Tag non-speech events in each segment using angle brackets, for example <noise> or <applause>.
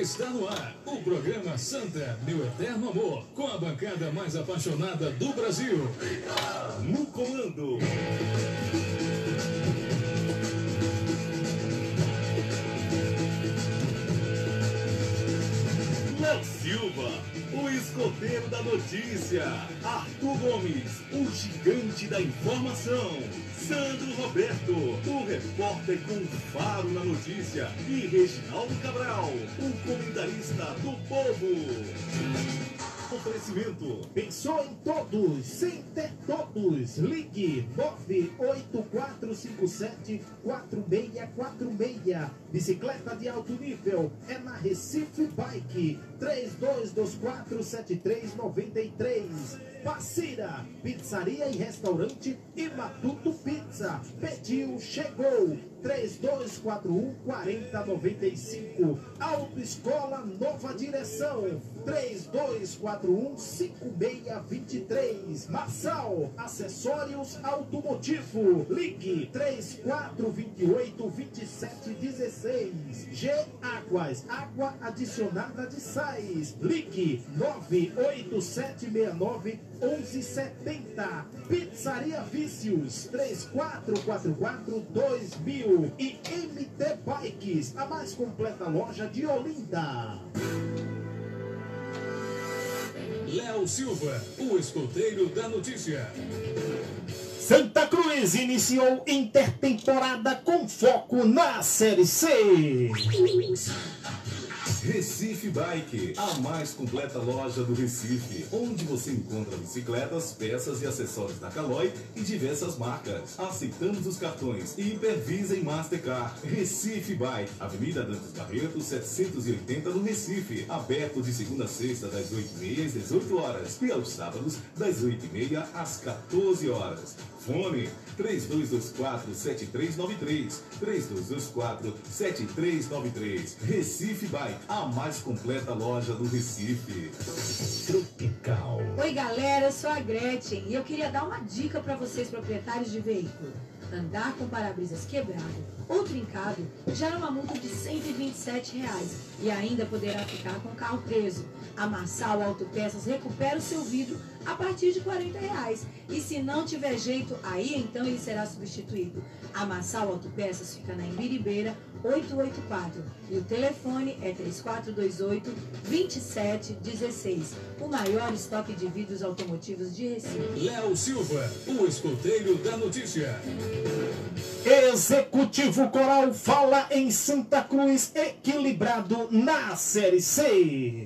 Está no ar o programa Santa, meu eterno amor, com a bancada mais apaixonada do Brasil. No comando. Léo Silva, o escoteiro da notícia. Arthur Gomes, o gigante da informação. Sandro Roberto, o repórter com faro na notícia. E Reginaldo Cabral, o comentarista do povo. Oferecimento. Pensou em todos, sem ter todos. Ligue 984574646. Bicicleta de alto nível é na Recife Bike 32247393. Parceira, pizzaria e restaurante e Matuto Pizza. Pediu, chegou. 3241-4095. Autoescola Nova Direção. 3241-5623. Marçal, acessórios automotivo. Ligue 3428-2716. G Águas, água adicionada de sais. Ligue 98769 1170. Pizzaria Vícios 3444 2000 e MT Bikes, a mais completa loja de Olinda. Léo Silva, o escoteiro da notícia. Santa Cruz iniciou intertemporada com foco na Série C. Recife Bike, a mais completa loja do Recife, onde você encontra bicicletas, peças e acessórios da Caloi e diversas marcas. Aceitamos os cartões Hipervisa e Mastercard. Recife Bike, Avenida Dantas Barreto, 780 no Recife. Aberto de segunda a sexta, das 8h30 às 18 horas e aos sábados, das 8h30 às 14 horas. Fone 3224-7393. 3224-7393. Recife Bike, a mais completa loja do Recife. Tropical. Oi, galera, eu sou a Gretchen e eu queria dar uma dica para vocês, proprietários de veículo. Andar com para-brisas quebrado ou trincado gera uma multa de 127 reais e ainda poderá ficar com o carro preso. A Marçal Autopeças recupera o seu vidro a partir de 40 reais. E se não tiver jeito, aí então ele será substituído. A Marçal Autopeças fica na Embiribeira 884 e o telefone é 3428-2716. O maior estoque de vidros automotivos de Recife. Léo Silva, o escoteiro da notícia. Executivo Coral fala em Santa Cruz equilibrado na Série C.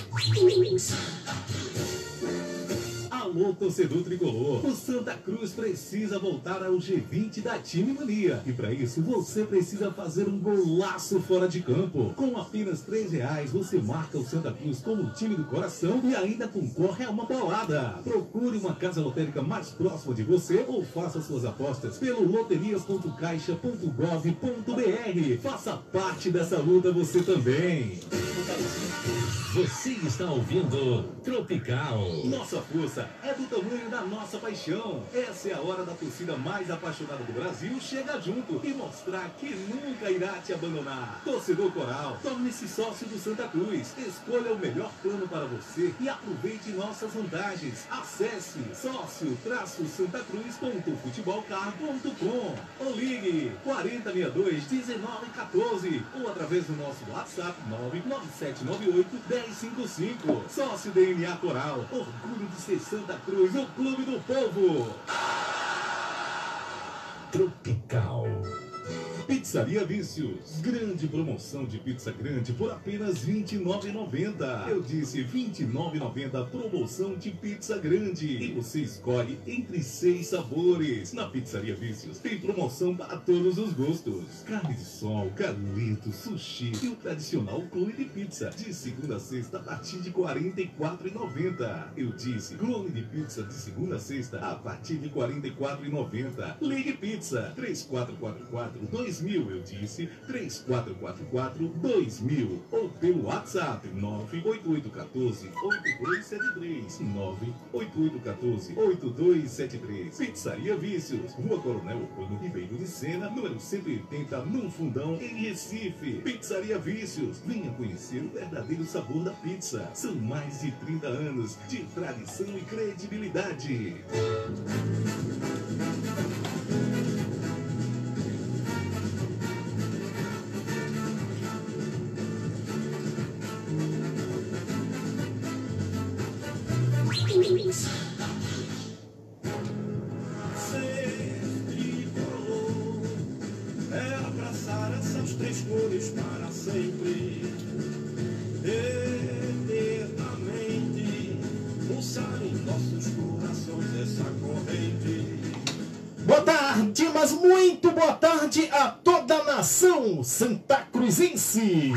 Alô, torcedor tricolor. O Santa Cruz precisa voltar ao G20 da Time Mania. E para isso, você precisa fazer um golaço fora de campo. Com apenas três reais, você marca o Santa Cruz como time do coração e ainda concorre a uma bolada. Procure uma casa lotérica mais próxima de você ou faça suas apostas pelo loterias.caixa.gov.br. Faça parte dessa luta você também. Você está ouvindo Tropical. Nossa força é do tamanho da nossa paixão. Essa é a hora da torcida mais apaixonada do Brasil chegar junto e mostrar que nunca irá te abandonar. Torcedor Coral, torne-se sócio do Santa Cruz. Escolha o melhor plano para você e aproveite nossas vantagens. Acesse sócio-santacruz.futebolcar.com ou ligue 4062 1914 ou através do nosso WhatsApp 99798 1055. Sócio DNA Coral, orgulho de ser Santa Cruz, o clube do povo. Tropical. Pizzaria Vícios. Grande promoção de pizza grande por apenas R$ 29,90. Eu disse R$ 29,90 promoção de pizza grande. E você escolhe entre seis sabores. Na Pizzaria Vícios tem promoção para todos os gostos. Carne de sol, calito, sushi e o tradicional clone de pizza. De segunda a sexta a partir de R$ 44,90. Eu disse clone de pizza de segunda a sexta a partir de R$ 44,90. Ligue Pizza 3444 2000 2000, eu disse 3444-2000 ou pelo WhatsApp 98814-8273 98814-8273 Pizzaria Vícios, Rua Coronel Ocono Ribeiro de Sena, número 180, no Fundão, em Recife. Pizzaria Vícios, venha conhecer o verdadeiro sabor da pizza. São mais de 30 anos de tradição e credibilidade. Santa Cruzense.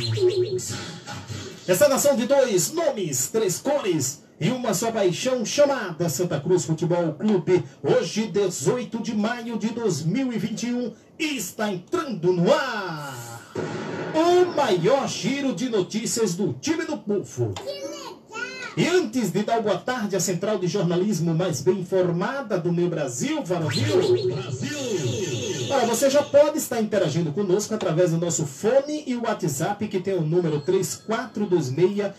Essa nação de dois nomes, três cores e uma só paixão chamada Santa Cruz Futebol Clube. Hoje, 18 de maio de 2021, está entrando no ar o maior giro de notícias do time do Pufo. E antes de dar boa tarde à central de jornalismo mais bem informada do meu Brasil, Varonil. Olha, você já pode estar interagindo conosco através do nosso fone e WhatsApp que tem o número 3426-8210.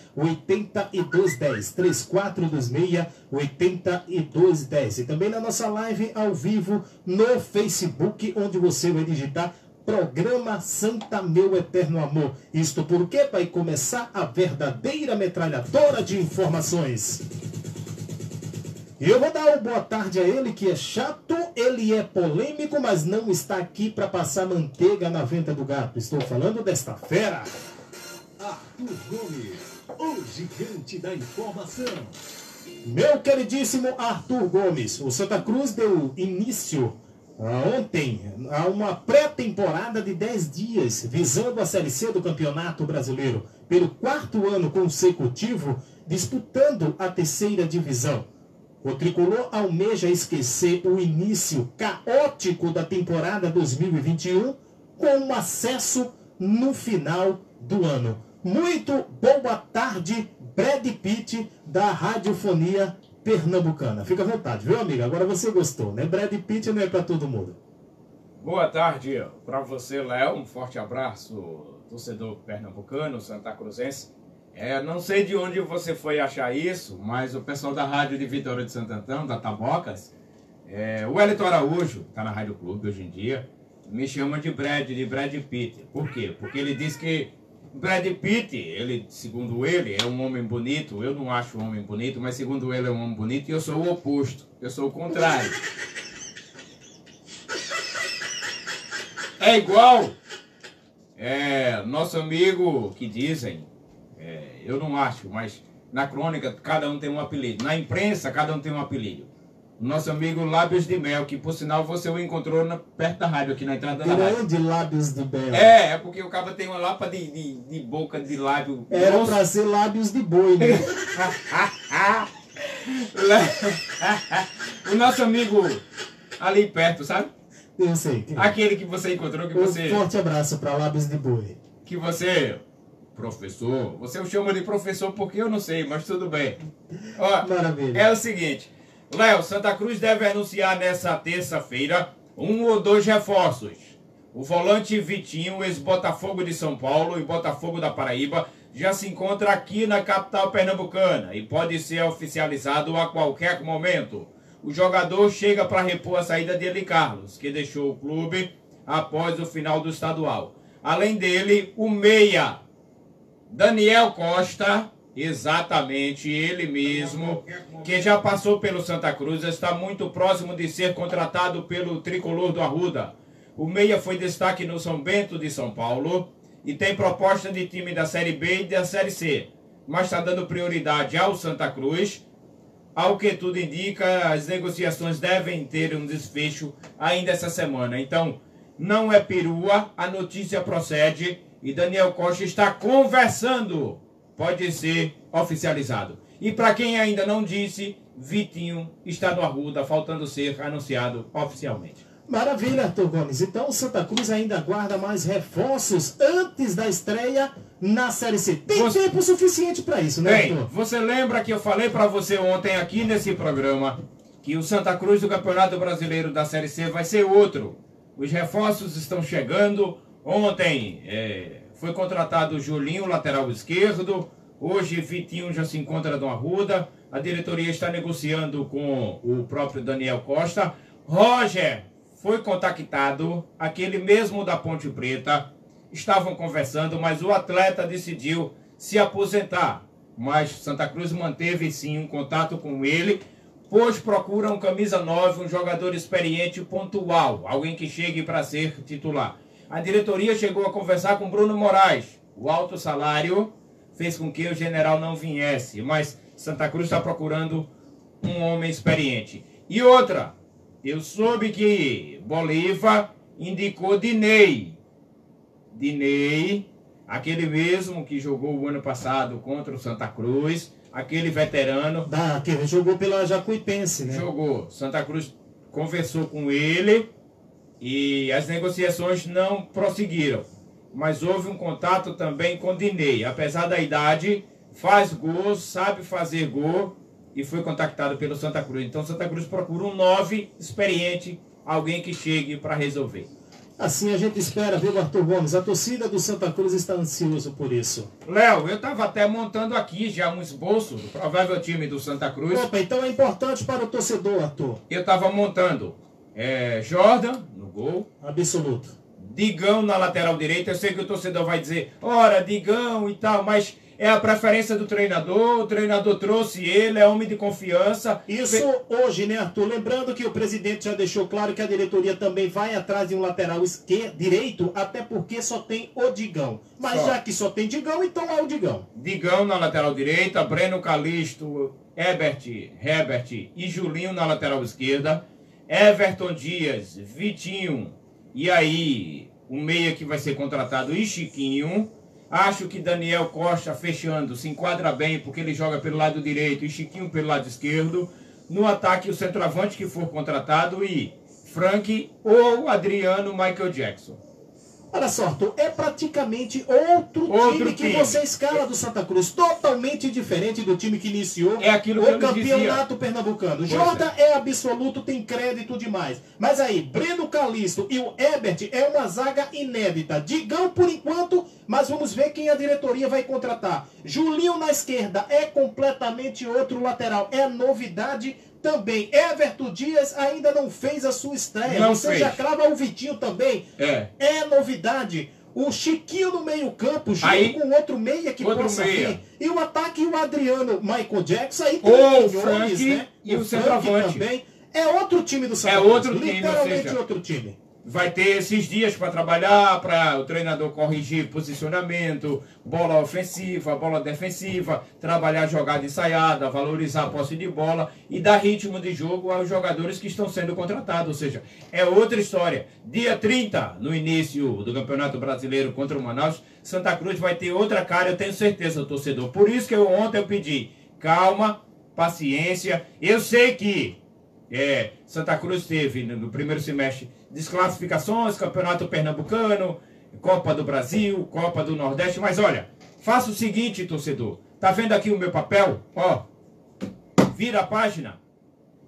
3426-8210. E também na nossa live ao vivo no Facebook, onde você vai digitar Programa Santa Meu Eterno Amor. Isto porque vai começar a verdadeira metralhadora de informações. E eu vou dar uma boa tarde a ele, que é chato, ele é polêmico, mas não está aqui para passar manteiga na venta do gato. Estou falando desta fera. Arthur Gomes, o gigante da informação. Meu queridíssimo Arthur Gomes, o Santa Cruz deu início ah, ontem a uma pré-temporada de 10 dias, visando a Série C do Campeonato Brasileiro, pelo quarto ano consecutivo, disputando a terceira divisão. O tricolor almeja esquecer o início caótico da temporada 2021 com um acesso no final do ano. Muito boa tarde, Brad Pitt da radiofonia pernambucana. Fica à vontade, viu, amiga? Agora você gostou, né? Brad Pitt não é para todo mundo. Boa tarde para você, Léo. Um forte abraço, torcedor pernambucano, Santa Cruzense. É, não sei de onde você foi achar isso, mas o pessoal da rádio de Vitória de Santo Antão, da Tabocas, é, o Wellington Araújo, está na Rádio Clube hoje em dia, me chama de Brad, de Brad Pitt. Por quê? Porque ele diz que Brad Pitt, ele, segundo ele, é um homem bonito. Eu não acho um homem bonito, mas segundo ele é um homem bonito e eu sou o oposto. Eu sou o contrário. É igual é, nosso amigo que dizem, é, eu não acho, mas na crônica cada um tem um apelido. Na imprensa cada um tem um apelido. Nosso amigo Lábios de Mel, que por sinal você o encontrou na, perto da rádio, aqui na entrada da rádio. Grande lábios de Bel. É, é porque o cara tem uma lapa de, de, de boca de lábio. Era grosso. pra ser lábios de boi, né? <laughs> o nosso amigo ali perto, sabe? Eu sei. Aquele que você encontrou, que Um você. forte abraço pra lábios de boi. Que você. Professor. Você o chama de professor porque eu não sei, mas tudo bem. Ó, Maravilha. é o seguinte. Léo, Santa Cruz deve anunciar nessa terça-feira um ou dois reforços. O volante Vitinho, ex-Botafogo de São Paulo e Botafogo da Paraíba, já se encontra aqui na capital pernambucana e pode ser oficializado a qualquer momento. O jogador chega para repor a saída de Eli Carlos, que deixou o clube após o final do estadual. Além dele, o meia Daniel Costa, exatamente ele mesmo, que já passou pelo Santa Cruz, está muito próximo de ser contratado pelo tricolor do Arruda. O Meia foi destaque no São Bento de São Paulo e tem proposta de time da Série B e da Série C, mas está dando prioridade ao Santa Cruz. Ao que tudo indica, as negociações devem ter um desfecho ainda essa semana. Então, não é perua, a notícia procede e Daniel Costa está conversando. Pode ser oficializado. E para quem ainda não disse, Vitinho está no Arruda, faltando ser anunciado oficialmente. Maravilha, Arthur Gomes. Então o Santa Cruz ainda aguarda mais reforços antes da estreia na Série C. Tem Você- tempo suficiente para isso, né, Bem, Arthur? você lembra que eu falei pra você ontem aqui nesse programa que o Santa Cruz do Campeonato Brasileiro da Série C vai ser outro. Os reforços estão chegando. Ontem é, foi contratado o Julinho, lateral esquerdo. Hoje Vitinho já se encontra no Arruda. A diretoria está negociando com o próprio Daniel Costa. Roger foi contactado, aquele mesmo da Ponte Preta. Estavam conversando, mas o atleta decidiu se aposentar. Mas Santa Cruz manteve sim um contato com ele, pois procura um camisa 9, um jogador experiente pontual, alguém que chegue para ser titular. A diretoria chegou a conversar com Bruno Moraes. O alto salário fez com que o general não viesse, mas Santa Cruz está procurando um homem experiente. E outra, eu soube que Bolívar indicou Dinei. Dinei, aquele mesmo que jogou o ano passado contra o Santa Cruz, aquele veterano, Da, que jogou pela Jacuipense, né? jogou. Santa Cruz conversou com ele e as negociações não prosseguiram. Mas houve um contato também com Dinei. Apesar da idade, faz gol, sabe fazer gol e foi contactado pelo Santa Cruz. Então Santa Cruz procura um 9 experiente, alguém que chegue para resolver. Assim a gente espera, viu, Arthur Gomes? A torcida do Santa Cruz está ansioso por isso. Léo, eu estava até montando aqui já um esboço do provável time do Santa Cruz. Opa, então é importante para o torcedor, Arthur. Eu estava montando é, Jordan gol, Absoluto. Digão na lateral direita. Eu sei que o torcedor vai dizer, ora, Digão e tal, mas é a preferência do treinador. O treinador trouxe ele, é homem de confiança. Isso hoje, né, Arthur? Lembrando que o presidente já deixou claro que a diretoria também vai atrás de um lateral esquerdo, direito, até porque só tem o Digão. Mas Só. já que só tem Digão, então é o Digão. Digão na lateral direita, Breno Calisto, Herbert, Herbert e Julinho na lateral esquerda, Everton Dias, Vitinho e aí o meia que vai ser contratado e Chiquinho. Acho que Daniel Costa fechando se enquadra bem porque ele joga pelo lado direito e Chiquinho pelo lado esquerdo. No ataque o centroavante que for contratado e Frank ou Adriano Michael Jackson. Olha só, Arthur, é praticamente outro, Outro time que time. você escala do Santa Cruz. Totalmente diferente do time que iniciou É que o campeonato pernambucano. Pois Jordan é. absoluto, tem crédito demais. Mas aí, Breno Calisto e o Ebert é uma zaga inédita. Digão por enquanto, mas vamos ver quem a diretoria vai contratar. Julinho na esquerda é completamente outro lateral. É novidade também. Everton Dias ainda não fez a sua estreia. Não Você fez. já crava o Vitinho também. É. É novidade. O Chiquinho no meio-campo, junto com outro meia que outro possa meia. vir. E o ataque, o Adriano Michael Jackson. Aí Ou o Frank e o centroavante. também. É outro time do Santa É Cruz, outro time, Literalmente seja, outro time. Vai ter esses dias para trabalhar, para o treinador corrigir posicionamento, bola ofensiva, bola defensiva, trabalhar jogada ensaiada, valorizar a posse de bola e dar ritmo de jogo aos jogadores que estão sendo contratados. Ou seja, é outra história. Dia 30, no início do Campeonato Brasileiro contra o Manaus, Santa Cruz vai ter outra cara, eu tenho certeza, torcedor. Por isso que eu ontem eu pedi calma, paciência. Eu sei que é, Santa Cruz teve no, no primeiro semestre desclassificações, Campeonato Pernambucano, Copa do Brasil, Copa do Nordeste, mas olha, faça o seguinte, torcedor. Tá vendo aqui o meu papel? Ó, vira a página.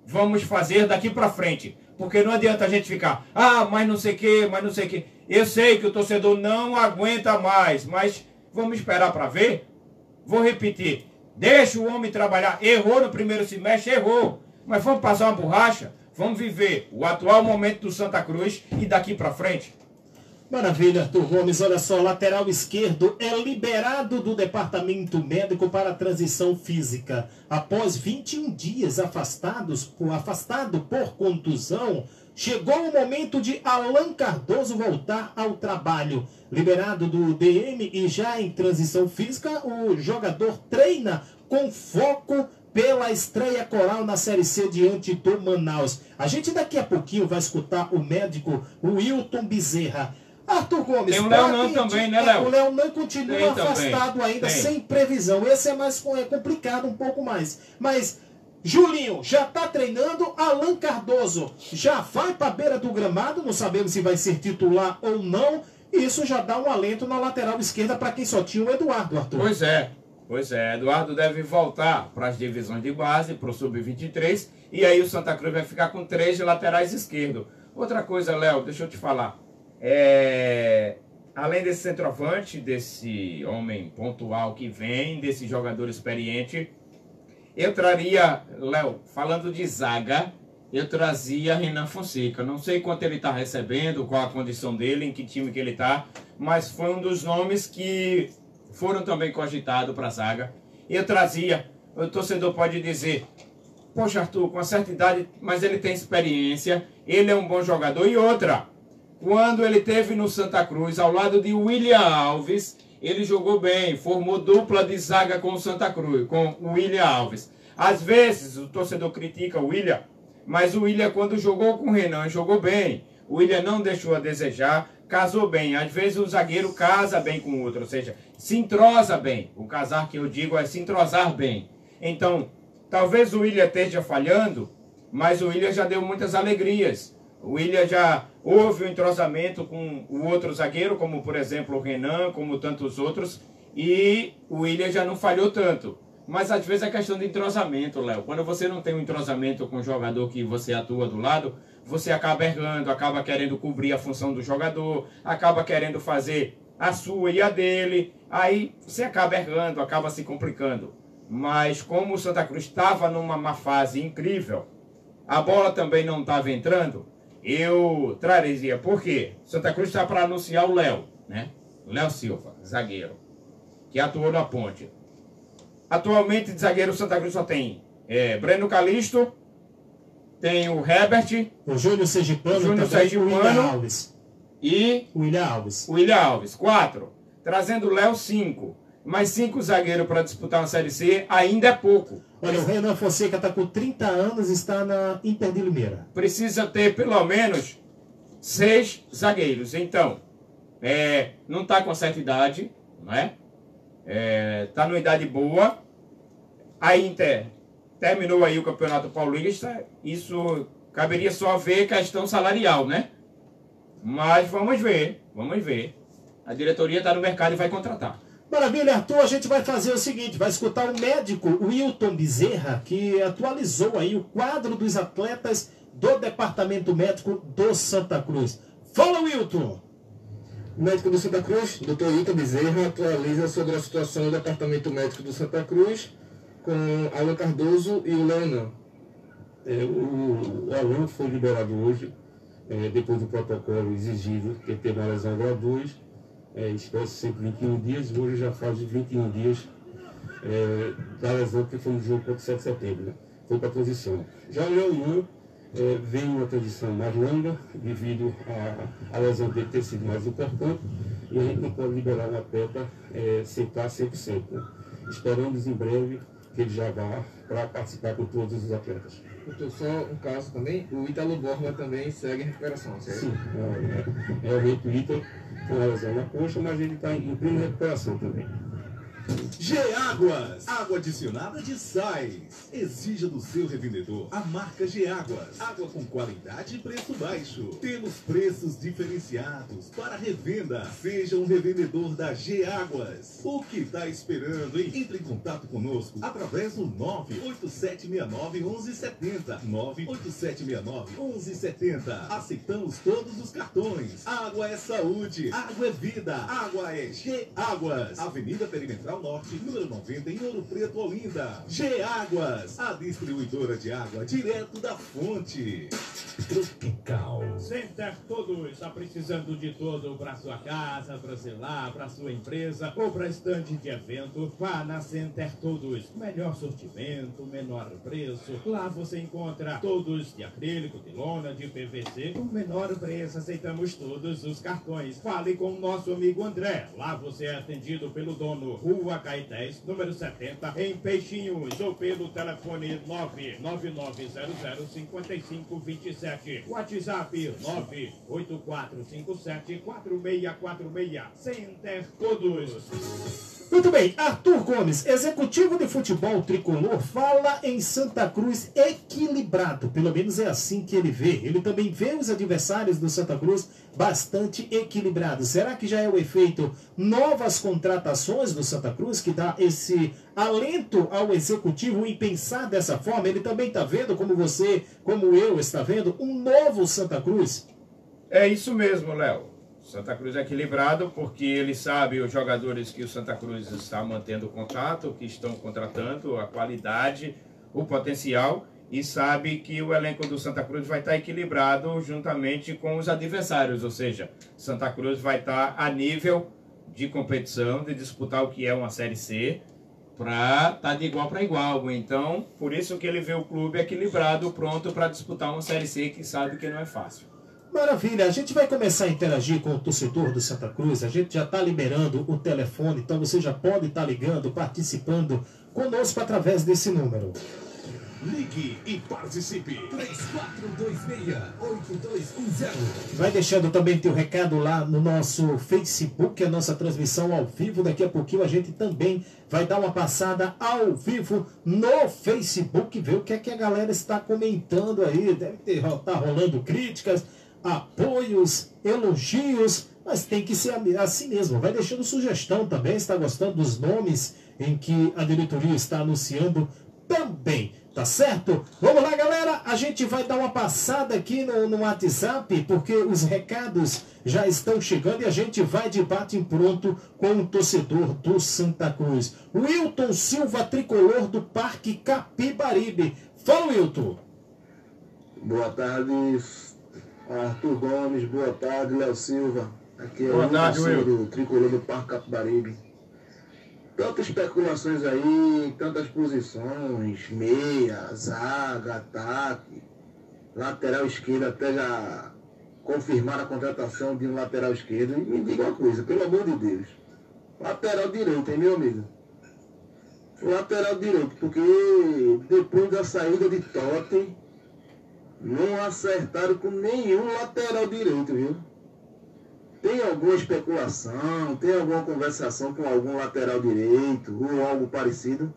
Vamos fazer daqui pra frente. Porque não adianta a gente ficar, ah, mas não sei o que, mas não sei o que. Eu sei que o torcedor não aguenta mais, mas vamos esperar pra ver. Vou repetir. Deixa o homem trabalhar. Errou no primeiro semestre, errou. Mas vamos passar uma borracha. Vamos viver o atual momento do Santa Cruz e daqui pra frente. Maravilha, Arthur Gomes. Olha só, lateral esquerdo é liberado do departamento médico para transição física. Após 21 dias afastados afastado por contusão, chegou o momento de Alan Cardoso voltar ao trabalho. Liberado do DM e já em transição física, o jogador treina com foco pela estreia coral na Série C diante do Manaus. A gente daqui a pouquinho vai escutar o médico Wilton Bezerra. Arthur Gomes. Tem o Leonan quem também, né, é, Léo? O Leonan continua Tem também. afastado ainda, Tem. sem previsão. Esse é mais é complicado um pouco mais. Mas Julinho já tá treinando. Alan Cardoso já vai pra beira do gramado. Não sabemos se vai ser titular ou não. Isso já dá um alento na lateral esquerda para quem só tinha o Eduardo, Arthur. Pois é, pois é. Eduardo deve voltar para as divisões de base, para o Sub-23. E aí o Santa Cruz vai ficar com três de laterais esquerdo. Outra coisa, Léo, deixa eu te falar. É... Além desse centroavante, desse homem pontual que vem, desse jogador experiente, eu traria, Léo, falando de zaga, eu trazia Renan Fonseca. Não sei quanto ele está recebendo, qual a condição dele, em que time que ele está, mas foi um dos nomes que foram também cogitados para a zaga. Eu trazia, o torcedor pode dizer, poxa Arthur, com uma certa idade, mas ele tem experiência, ele é um bom jogador. E outra, quando ele teve no Santa Cruz, ao lado de William Alves, ele jogou bem, formou dupla de zaga com o Santa Cruz, com o William Alves. Às vezes o torcedor critica o William, mas o William, quando jogou com o Renan, jogou bem. O William não deixou a desejar, casou bem. Às vezes o zagueiro casa bem com o outro, ou seja, se entrosa bem. O casar que eu digo é se entrosar bem. Então, talvez o William esteja falhando, mas o William já deu muitas alegrias. O William já houve um entrosamento com o outro zagueiro, como por exemplo o Renan, como tantos outros, e o William já não falhou tanto. Mas às vezes é questão de entrosamento, Léo. Quando você não tem um entrosamento com o jogador que você atua do lado, você acaba errando, acaba querendo cobrir a função do jogador, acaba querendo fazer a sua e a dele, aí você acaba errando, acaba se complicando. Mas como o Santa Cruz estava numa má fase incrível, a bola também não estava entrando, eu traria. Por quê? Santa Cruz está para anunciar o Léo, né? Léo Silva, zagueiro, que atuou na ponte. Atualmente, de zagueiro, Santa Cruz só tem é, Breno Calisto, tem o Herbert, o Júnior Sergipano, o Júnior Sergipano William Alves. e O William Alves. o William Alves. Quatro. Trazendo o Léo, cinco. Mais cinco zagueiros para disputar uma Série C ainda é pouco. Olha, o Renan Fonseca está com 30 anos e está na Inter de Limeira. Precisa ter pelo menos seis zagueiros. Então, é, não está com certa idade, não é? Está numa idade boa. A Inter terminou aí o Campeonato Paulista. Isso caberia só ver questão salarial, né? Mas vamos ver, vamos ver. A diretoria está no mercado e vai contratar. Maravilha, Arthur, a gente vai fazer o seguinte, vai escutar o médico Wilton Bezerra, que atualizou aí o quadro dos atletas do Departamento Médico do Santa Cruz. Fala, Wilton! O médico do Santa Cruz, Dr. Wilton Bezerra, atualiza sobre a situação do Departamento Médico do Santa Cruz com Alan Cardoso e o Leonan. É, o, o Alan foi liberado hoje, é, depois do protocolo exigido, que teve uma lesão grau 2, é, espécie sempre 21 dias, hoje já faz os 21 dias é, da lesão que foi no jogo contra o 7 de setembro, né? foi para a transição. Já o Leonan é, vem uma transição mais longa, devido à lesão dele ter sido mais importante, e a gente não pode liberar um atleta é, sem estar 100%. Né? Esperamos em breve que ele já vá para participar com todos os atletas. Doutor, só um caso também, o Ítalo Borba também segue em recuperação, certo? Sim, é, é, realmente o Ítalo com a lesão na coxa, mas ele está em plena recuperação também. Geáguas, água adicionada de sais. Exija do seu revendedor a marca Geáguas. Água com qualidade e preço baixo. Temos preços diferenciados para revenda. Seja um revendedor da Geáguas. O que está esperando, hein? Entre em contato conosco através do 98769 1170. 98769 1170. Aceitamos todos os cartões. Água é saúde. Água é vida. Água é Geáguas. Avenida Perimetral Norte, número 90, em Ouro Preto, Olinda. Geáguas, a distribuidora de água direto da fonte. Tropical. Center Todos está precisando de tudo para sua casa, para celular, para sua empresa ou para estande de evento. Vá na Center Todos. Melhor sortimento, menor preço. Lá você encontra todos de acrílico, de lona, de PVC. Com menor preço, aceitamos todos os cartões. Fale com o nosso amigo André. Lá você é atendido pelo dono Rua Caetés, número 70, em Peixinhos, ou pelo telefone 999005527. WhatsApp 984574646. Center Todos. Muito bem, Arthur Gomes, executivo de futebol tricolor, fala em Santa Cruz equilibrado. Pelo menos é assim que ele vê. Ele também vê os adversários do Santa Cruz bastante equilibrados. Será que já é o efeito novas contratações do Santa Cruz que dá esse alento ao executivo em pensar dessa forma? Ele também está vendo, como você, como eu, está vendo, um novo Santa Cruz? É isso mesmo, Léo. Santa Cruz é equilibrado porque ele sabe os jogadores que o Santa Cruz está mantendo contato, que estão contratando, a qualidade, o potencial e sabe que o elenco do Santa Cruz vai estar equilibrado juntamente com os adversários, ou seja, Santa Cruz vai estar a nível de competição, de disputar o que é uma Série C, para estar de igual para igual. Então, por isso que ele vê o clube equilibrado, pronto para disputar uma Série C que sabe que não é fácil. Maravilha, a gente vai começar a interagir com o torcedor do Santa Cruz, a gente já está liberando o telefone, então você já pode estar tá ligando, participando conosco através desse número. Ligue e participe. 3426-8210. Vai deixando também teu recado lá no nosso Facebook, a nossa transmissão ao vivo. Daqui a pouquinho a gente também vai dar uma passada ao vivo no Facebook, ver o que é que a galera está comentando aí. Deve estar tá rolando críticas apoios, elogios, mas tem que ser assim mesmo. Vai deixando sugestão também, está gostando dos nomes em que a diretoria está anunciando também, tá certo? Vamos lá, galera, a gente vai dar uma passada aqui no, no WhatsApp, porque os recados já estão chegando e a gente vai de bate em pronto com o torcedor do Santa Cruz. Wilton Silva, tricolor do Parque Capibaribe. Fala, Wilton. Boa tarde, Arthur Gomes, boa tarde, Léo Silva. Aqui é boa o tarde, Will. do Tricolor do Parque Capibaribe. Tantas especulações aí, tantas posições, meia, zaga, ataque, lateral esquerdo, até já confirmar a contratação de um lateral esquerdo. E me diga uma coisa, pelo amor de Deus. Lateral direito, hein, meu amigo? Lateral direito, porque depois da saída de Totem, não acertaram com nenhum lateral direito, viu? Tem alguma especulação, tem alguma conversação com algum lateral direito ou algo parecido?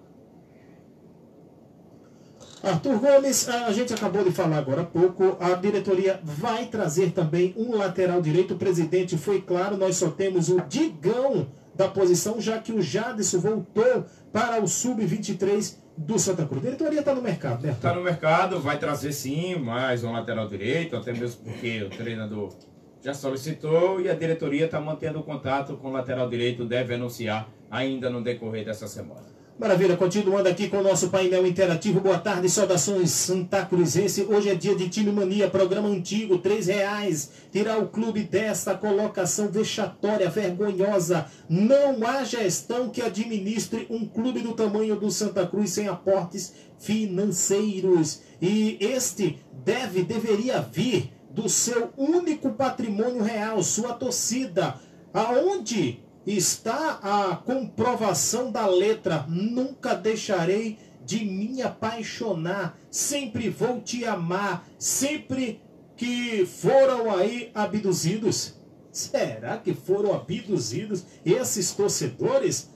Arthur Gomes, a gente acabou de falar agora há pouco, a diretoria vai trazer também um lateral direito. O presidente foi claro, nós só temos o Digão da posição, já que o Jadson voltou para o Sub-23 do Santa Cruz. Diretoria está no mercado, né? Está no mercado, vai trazer sim mais um lateral direito, até mesmo porque o treinador já solicitou e a diretoria está mantendo contato com o lateral direito, deve anunciar ainda no decorrer dessa semana. Maravilha, continuando aqui com o nosso painel interativo. Boa tarde, saudações Santa Cruzense. Hoje é dia de Time Mania, programa antigo, três reais. Tirar o clube desta colocação vexatória, vergonhosa. Não há gestão que administre um clube do tamanho do Santa Cruz sem aportes financeiros. E este deve, deveria vir do seu único patrimônio real, sua torcida. Aonde está a comprovação da letra. Nunca deixarei de me apaixonar. Sempre vou te amar. Sempre que foram aí abduzidos. Será que foram abduzidos esses torcedores?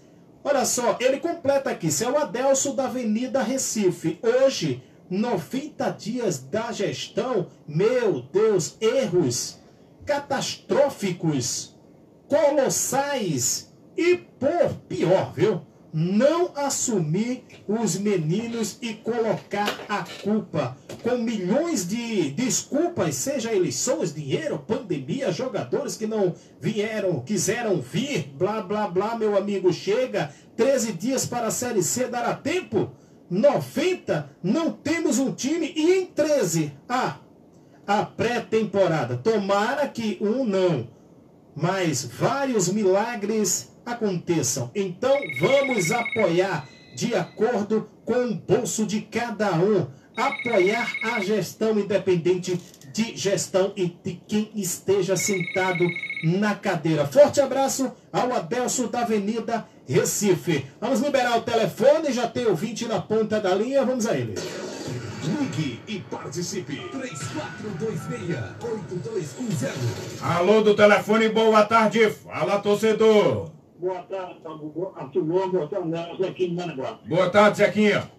Olha só, ele completa aqui. Seu Adelso da Avenida Recife. Hoje, 90 dias da gestão. Meu Deus, erros catastróficos colossais e por pior, viu? Não assumir os meninos e colocar a culpa com milhões de desculpas, seja eleições, dinheiro, pandemia, jogadores que não vieram, quiseram vir, blá blá blá, meu amigo, chega, 13 dias para a Série C dará tempo? 90, não temos um time e em 13, ah, a pré-temporada. Tomara que um não mas vários milagres aconteçam. Então vamos apoiar de acordo com o bolso de cada um. Apoiar a gestão independente de gestão e de quem esteja sentado na cadeira. Forte abraço ao Adelso da Avenida Recife. Vamos liberar o telefone, já tem ouvinte na ponta da linha, vamos a ele. Ligue e participe. 3426-8210. Alô do telefone, boa tarde. Fala, torcedor. Boa tarde, Arthur Gomes, boa tarde, de Managuá. Boa tarde, Zequinha.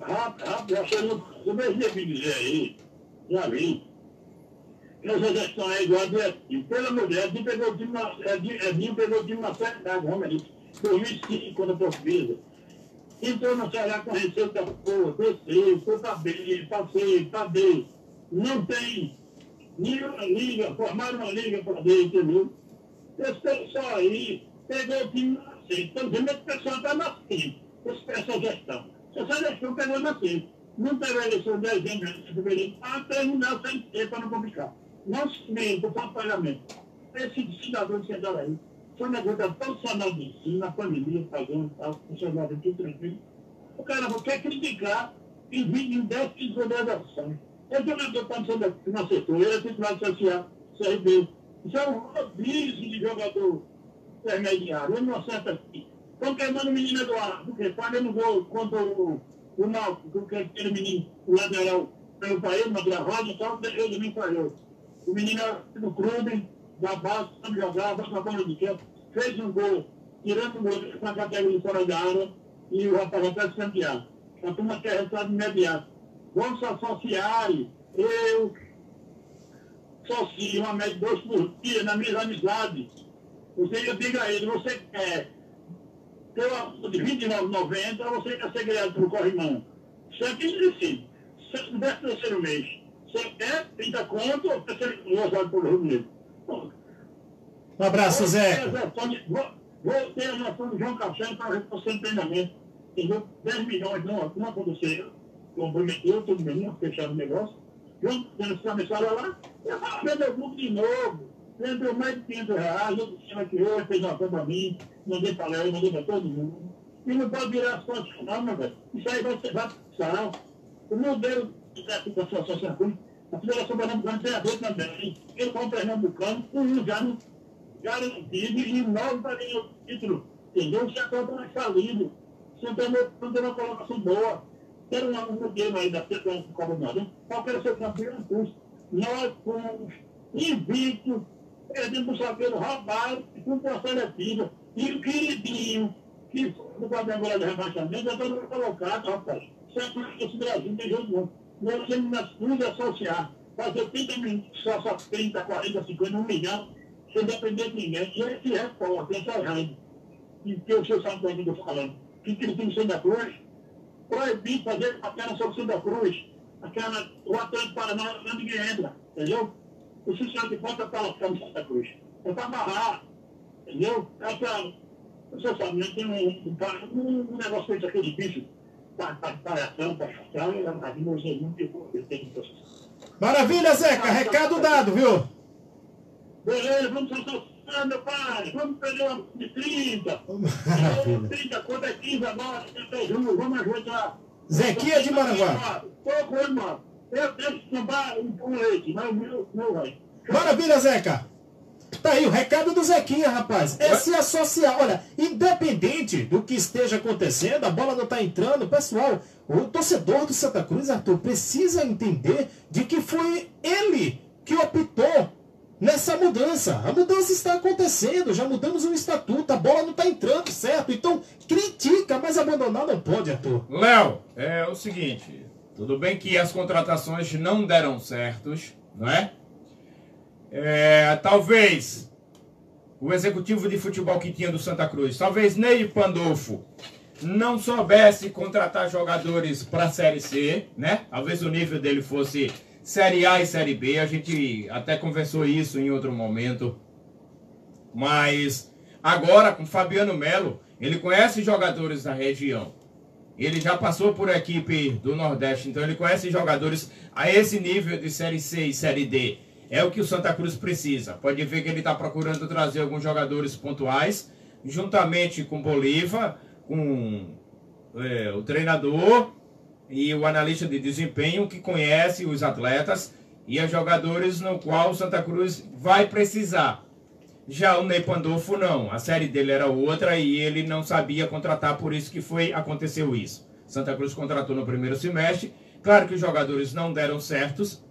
Rápido, rápido, no mesmo dia que dizer aí, já vi. Essa gestão é igual a do Edinho. Pelo amor de Deus, Edinho pegou o time na, Edinho, Edinho pegou o time na Série A, realmente. 2005, quando a portuguesa. Na Série A com receita boa, desceu, foi para B, para C, para D. Não tem nenhuma liga, formaram uma liga para D, entendeu? Esse pessoal aí pegou o time na C. Então, dizendo que o pessoal está na C. Essa gestão. Essa gestão pegou na C. Não teve eleição de dezembro de fevereiro para terminar sem ter para não complicar. Não se mente, para pagamento. Esse cidadão que sentaram aí foi negociado profissional de ensino, na pandemia, pagando, tal, funcionário tudo tranquilo. O cara quer criticar e vir em déficit de organização. É jogador está no no setor, ele é titular social, CRB. Isso é um rodízio de jogador intermediário. Ele não acerta aqui. Estão queimando o menino Eduardo, porque fazendo gol contra o, o Náutico, que aquele menino, o lateral, pelo país, na Vila Roda, então ele também falhou. O menino era do clube, da base, vai pra bola de campo, fez um gol, tirando o gol com a categoria fora da área, e o rapaz até se campear. A turma quer resultado imediato. Vamos se associar, eu socio uma média de dois por dia na minha amizade. Você, eu digo a ele, você quer ter uma de R$ 29,90 ou você quer ser criado pelo corrimão? É que decide. Se no terceiro mês, você quer 30 conto ou ser gozado pelo Rio Negro? Um abraço, Zé. Vou, vou ter a noção do João Cassiano para você em treinamento. Entendeu? 10 milhões não, não aconteceu. Comprometeu todo mundo, fecharam o negócio. João Cassiano se começaram lá, eu falo, vendeu o de novo. Vendeu mais de 500 reais, eu disse que hoje fez uma coisa para mim, mandei para Léo, mandei para todo mundo. E não pode virar contas, não, meu velho. Isso aí vai vai passar. O modelo da associação a Federação Pernambucana a ver também. Eu, como pernambucano, um já não garantido e nove para ganhar o título. Entendeu? O setor está falido. Você não tem, uma colocação boa. Quero um modelo aí da Federação Comunidade. Qual quer ser campeão curso? Nós fomos invictos, perdemos o saqueiro roubado com a seletiva. E o queridinho, que foi do quadro agora de rebaixamento, já está colocado, rapaz. Certo que esse Brasil tem jeito que nos associar, fazer 30 minutos, só, só 30, 40, 50, 1 milhão, sem depender de ninguém. E esse repórter, essa rádio, que, que o senhor sabe do que eu estou falando, que critica o Santa Cruz, proibir fazer aquela sobre Santa Cruz, aquela, o Atlético Paraná, ninguém entra, entendeu? O senhor de conta para ficar no Santa Cruz. É para barrar, entendeu? É para. Você sabe, né? Tem um, um, um negócio feito aqui Maravilha, Zeca. Recado dado, viu? Beleza, vamos associar, meu pai. Vamos pegar uma de 30. Maravilha. 30, quando é 15 agora, 31, vamos ajudar. Zequinha de Maranguá. Eu tenho que um, um leite, mas o meu não vai. Maravilha, Zeca. Tá aí o recado do Zequinha, rapaz. É se associar. Olha, independente do que esteja acontecendo, a bola não tá entrando, pessoal, o torcedor do Santa Cruz, Arthur, precisa entender de que foi ele que optou nessa mudança. A mudança está acontecendo, já mudamos o estatuto, a bola não está entrando, certo? Então, critica, mas abandonar não pode, Arthur. Léo, é o seguinte, tudo bem que as contratações não deram certos, não é? É, talvez o executivo de futebol que tinha do Santa Cruz, talvez Ney Pandolfo não soubesse contratar jogadores para a Série C, né? Talvez o nível dele fosse Série A e Série B. A gente até conversou isso em outro momento. Mas agora com Fabiano Melo, ele conhece jogadores da região. Ele já passou por equipe do Nordeste, então ele conhece jogadores a esse nível de Série C e Série D. É o que o Santa Cruz precisa. Pode ver que ele está procurando trazer alguns jogadores pontuais, juntamente com Bolívar, com é, o treinador e o analista de desempenho que conhece os atletas e os jogadores no qual o Santa Cruz vai precisar. Já o Ney Pandolfo não, a série dele era outra e ele não sabia contratar, por isso que foi aconteceu isso. Santa Cruz contratou no primeiro semestre, claro que os jogadores não deram certos,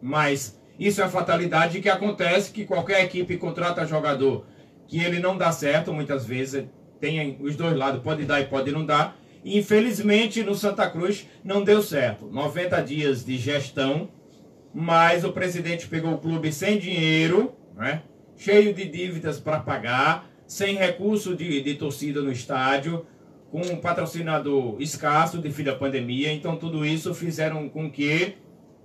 mas isso é a fatalidade que acontece que qualquer equipe contrata jogador que ele não dá certo muitas vezes, tem os dois lados, pode dar e pode não dar. Infelizmente, no Santa Cruz não deu certo. 90 dias de gestão, mas o presidente pegou o clube sem dinheiro, né? cheio de dívidas para pagar, sem recurso de, de torcida no estádio, com um patrocinador escasso devido à pandemia. Então, tudo isso fizeram com que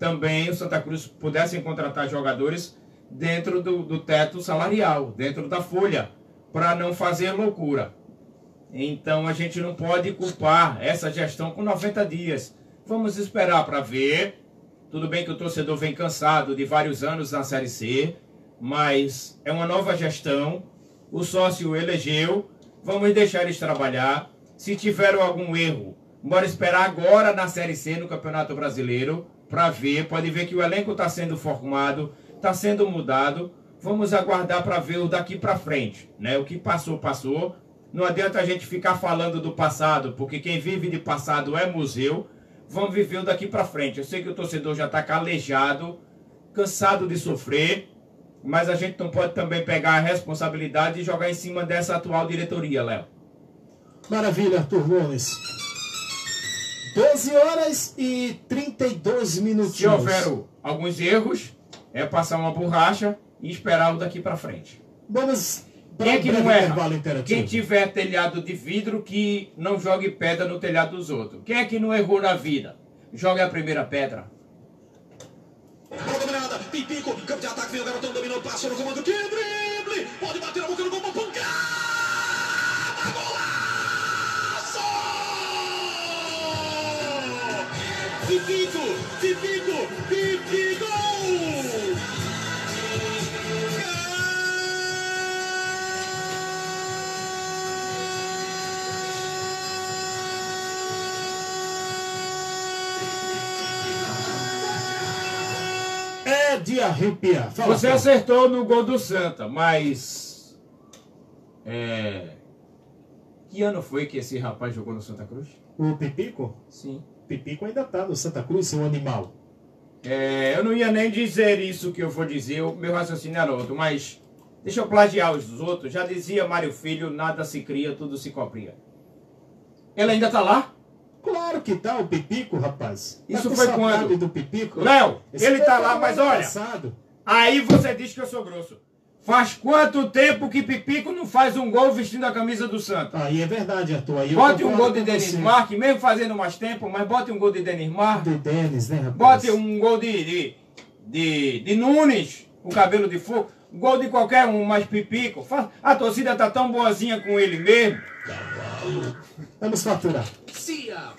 também o Santa Cruz pudessem contratar jogadores dentro do, do teto salarial, dentro da folha, para não fazer loucura. Então a gente não pode culpar essa gestão com 90 dias. Vamos esperar para ver. Tudo bem que o torcedor vem cansado de vários anos na Série C, mas é uma nova gestão. O sócio elegeu. Vamos deixar eles trabalhar. Se tiveram algum erro, bora esperar agora na Série C, no Campeonato Brasileiro, para ver. Pode ver que o elenco está sendo formado, está sendo mudado. Vamos aguardar para ver o daqui para frente. Né? O que passou, passou. Não adianta a gente ficar falando do passado, porque quem vive de passado é museu. Vamos viver o daqui para frente. Eu sei que o torcedor já está calejado, cansado de sofrer, mas a gente não pode também pegar a responsabilidade e jogar em cima dessa atual diretoria, Léo. Maravilha, Arthur Gomes. 12 horas e 32 minutinhos. Se houver alguns erros, é passar uma borracha e esperar o daqui para frente. Vamos quem é que não erra? Quem tiver telhado de vidro que não jogue pedra no telhado dos outros. Quem é que não errou na vida? Joga a primeira pedra. Bola dominada, Pipico, campo de ataque, vem o garotão, dominou, passou no comando, que drible! Arrepiar. Fala, Você Paulo. acertou no gol do Santa, mas. É. Que ano foi que esse rapaz jogou no Santa Cruz? O Pipico? Sim. Pipico ainda tá no Santa Cruz, seu animal. É, eu não ia nem dizer isso que eu vou dizer, o meu raciocínio era outro, mas deixa eu plagiar os outros. Já dizia Mário Filho, nada se cria, tudo se copia. Ele ainda tá lá? Claro que tá o Pipico, rapaz. Isso Tá com foi quando? do Pipico? Léo, ele foi tá lá, mas olha. passado. Aí você diz que eu sou grosso. Faz quanto tempo que Pipico não faz um gol vestindo a camisa do Santa? Aí é verdade, Arthur. Aí Bote um gol de Denis. Marques, mesmo fazendo mais tempo, mas bote um gol de Denis Marques. De Denis, né, rapaz? Bote um gol de, de, de, de Nunes, o cabelo de fogo. Um gol de qualquer um, mas Pipico. Fa- A torcida tá tão boazinha com ele mesmo. Vamos faturar. CIA.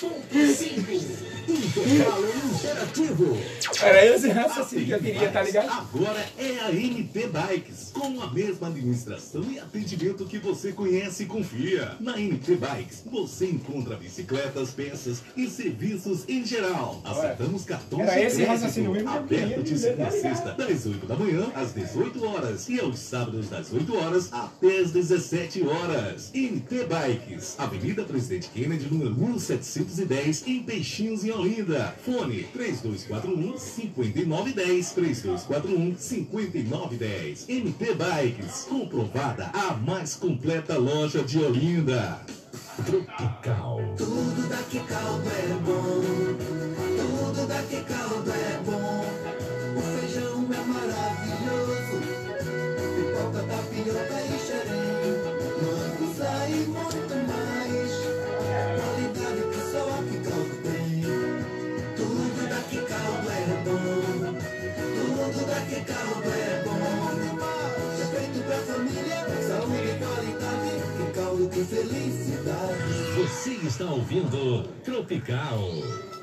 Ponto 5. Intervalo interativo. Era esse raciocínio que eu queria, tá ligado? Agora é a NT Bikes, com a mesma administração e atendimento que você conhece e confia. Na NT Bikes, você encontra bicicletas, peças e serviços em geral. Aceitamos cartões Era esse raciocínio mesmo Aberto de segunda a tá sexta, das 8 da manhã às 18 horas e aos sábados das 8 horas até as 17 horas. NT Bikes, Avenida Presidente Kennedy, número 1710, em Peixinhos, em Olinda. Fone 3241-5910, 3241-5910. NT Bikes, comprovada a mais completa loja de Olinda. Tropical. Tudo daqui caldo é bom, tudo daqui caldo felicidade. Você está ouvindo Tropical.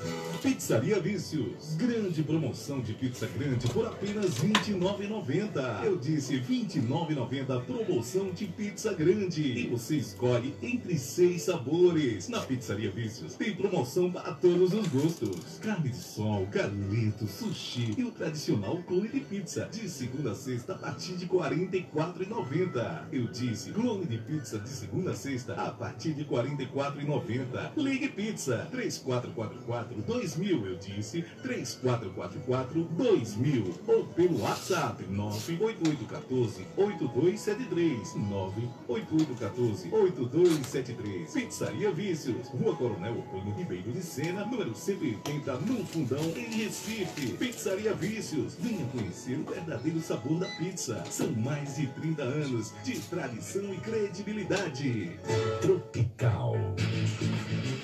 Pizzaria Vícios. Grande promoção de pizza grande por apenas R$ 29,90. Eu disse R$ 29,90 promoção de pizza grande. E você escolhe entre seis sabores. Na Pizzaria Vícios tem promoção para todos os gostos. Carne de sol, galeto, sushi e o tradicional clone de pizza. De segunda a sexta a partir de R$ 44,90. Eu disse clone de pizza de segunda a sexta a partir de R$ 44,90. Ligue Pizza 3444 2000 2000, eu disse 3444 2000 ou pelo WhatsApp 98814 8273 98814 8273 Pizzaria Vícios, Rua Coronel Otônio Ribeiro de Sena, número 180, no Fundão, em Recife. Pizzaria Vícios, venha conhecer o verdadeiro sabor da pizza. São mais de 30 anos de tradição e credibilidade. Tropical.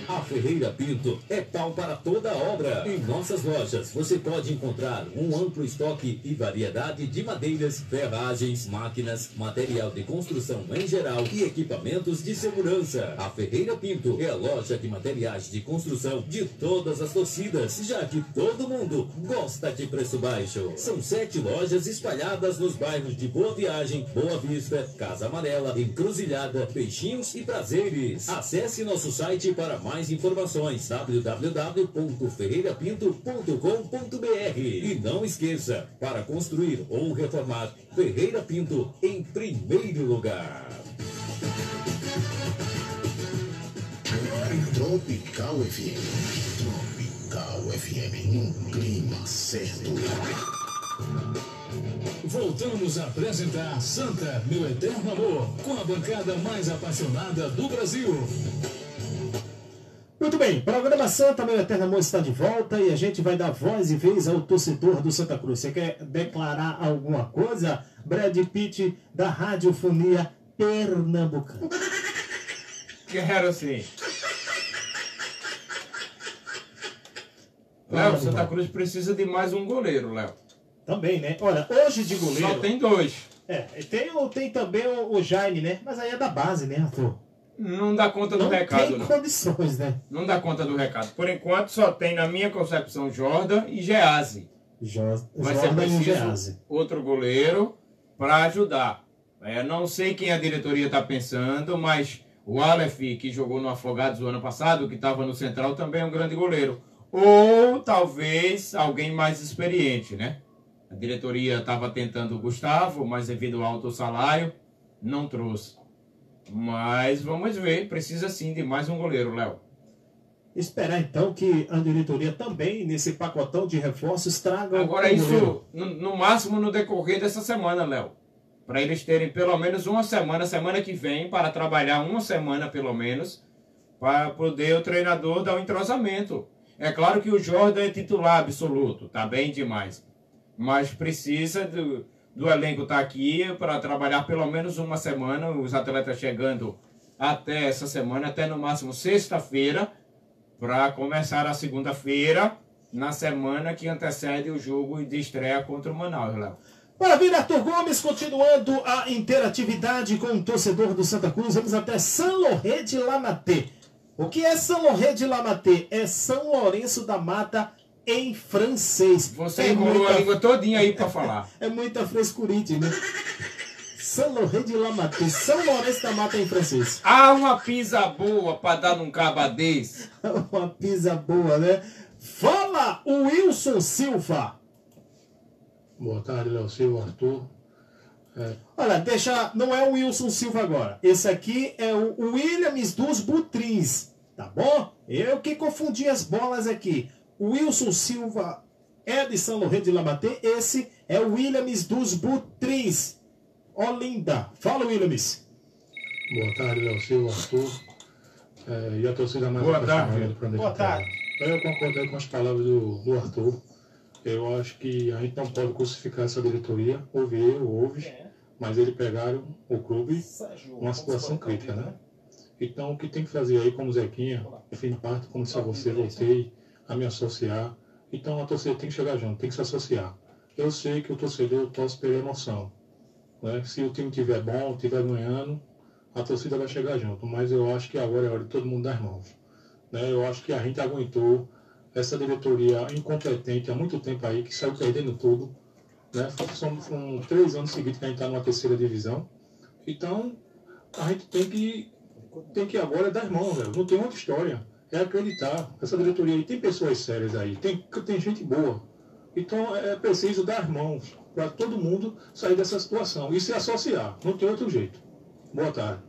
A Ferreira Pinto é pau para toda obra. Em nossas lojas você pode encontrar um amplo estoque e variedade de madeiras, ferragens, máquinas, material de construção em geral e equipamentos de segurança. A Ferreira Pinto é a loja de materiais de construção de todas as torcidas, já que todo mundo gosta de preço baixo. São sete lojas espalhadas nos bairros de Boa Viagem, Boa Vista, Casa Amarela, Encruzilhada, Peixinhos e Prazeres. Acesse nosso site para mais informações www.ferreirapinto.com.br e não esqueça, para construir ou reformar, Ferreira Pinto em primeiro lugar. Tropical FM. Tropical FM. Um clima certo. Voltamos a apresentar Santa, meu eterno amor, com a bancada mais apaixonada do Brasil. Muito bem, programa Santa, meu eterno amor está de volta e a gente vai dar voz e vez ao torcedor do Santa Cruz. Você quer declarar alguma coisa? Brad Pitt da Radiofonia Pernambucana. Quero sim. Léo, Santa Cruz precisa de mais um goleiro, Léo. Também, né? Olha, hoje de goleiro. Só tem dois. É, tem, o- tem também o, o Jaime, né? Mas aí é da base, né, Arthur? Não dá conta do Não recado, tem não. condições, né? Não dá conta do recado. Por enquanto, só tem, na minha concepção, Jordan e Geazi. Jo- Vai ser Jordan e preciso outro goleiro para ajudar. É, não sei quem a diretoria está pensando, mas o Aleph, que jogou no Afogados o ano passado, que estava no Central, também é um grande goleiro. Ou talvez alguém mais experiente, né? A diretoria estava tentando o Gustavo, mas devido ao alto salário, não trouxe. Mas vamos ver, precisa sim de mais um goleiro, Léo. Esperar então que a diretoria também, nesse pacotão de reforços, traga Agora, um isso no, no máximo no decorrer dessa semana, Léo. Para eles terem pelo menos uma semana, semana que vem, para trabalhar uma semana pelo menos, para poder o treinador dar um entrosamento. É claro que o Jordan é titular absoluto, tá bem demais. Mas precisa do, do elenco estar aqui para trabalhar pelo menos uma semana, os atletas chegando até essa semana, até no máximo sexta-feira, para começar a segunda-feira, na semana que antecede o jogo de estreia contra o Manaus, Léo. Maravilha, Arthur Gomes, continuando a interatividade com o torcedor do Santa Cruz, vamos até São Loré de Lamatê. O que é São Loré de Lamatê? É São Lourenço da Mata em francês. Você é enrolou muita- a língua todinha aí para falar. <laughs> É muita frescurite, né? São Loré de Lamatê, São Lourenço da Mata em francês. Há uma pizza boa para dar num caba desse. <laughs> Uma pizza boa, né? Fala, o Wilson Silva. Boa tarde, Léo Silva, Arthur. É, Olha, deixa. Não é o Wilson Silva agora. Esse aqui é o Williams dos Butrins. Tá bom? Eu que confundi as bolas aqui. Wilson Silva é de São Lourenço de Lamatê. Esse é o Williams dos Butrins. Olinda. Fala, Williams. boa tarde, Léo Silva, Arthur. É, e a torcida mais Boa tarde. Boa tarde. Eu concordo com as palavras do, do Arthur. Eu acho que a gente não pode crucificar essa diretoria. Houve erro, houve, mas eles pegaram o clube numa situação crítica, né? Então, o que tem que fazer aí, como Zequinha, eu fiz parte, como disse a você, voltei a me associar. Então, a torcida tem que chegar junto, tem que se associar. Eu sei que o torcedor torce pela emoção. Né? Se o time estiver bom, estiver ganhando, a torcida vai chegar junto. Mas eu acho que agora é hora de todo mundo dar mãos. Né? Eu acho que a gente aguentou essa diretoria incompetente há muito tempo aí, que saiu perdendo tudo. Né? São, são três anos seguidos que a gente está numa terceira divisão. Então, a gente tem que, tem que agora dar mãos, velho. não tem outra história. É acreditar. Essa diretoria aí tem pessoas sérias aí, tem, tem gente boa. Então é preciso dar as mãos para todo mundo sair dessa situação e se associar. Não tem outro jeito. Boa tarde.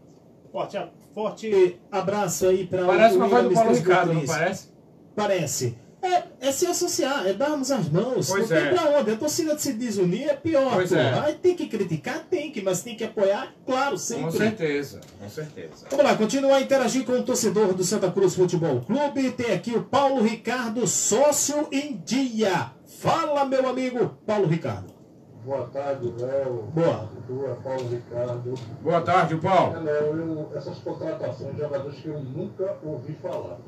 Forte, forte abraço aí para Parece uma voz do Paulo Ricardo, não parece? Parece. É, é se associar, é darmos as mãos. Pois não é. tem pra onde. A torcida se desunir é pior. Pois é. Aí tem que criticar, tem que, mas tem que apoiar, claro, sempre. Com certeza, com certeza. Vamos lá, continuar a interagir com o torcedor do Santa Cruz Futebol Clube. Tem aqui o Paulo Ricardo, sócio em dia. Fala, meu amigo Paulo Ricardo. Boa tarde, Léo. Boa. Tua, Paulo Ricardo. Boa tarde, Paulo. É, Léo, eu- essas contratações de jogadores que eu nunca ouvi falar.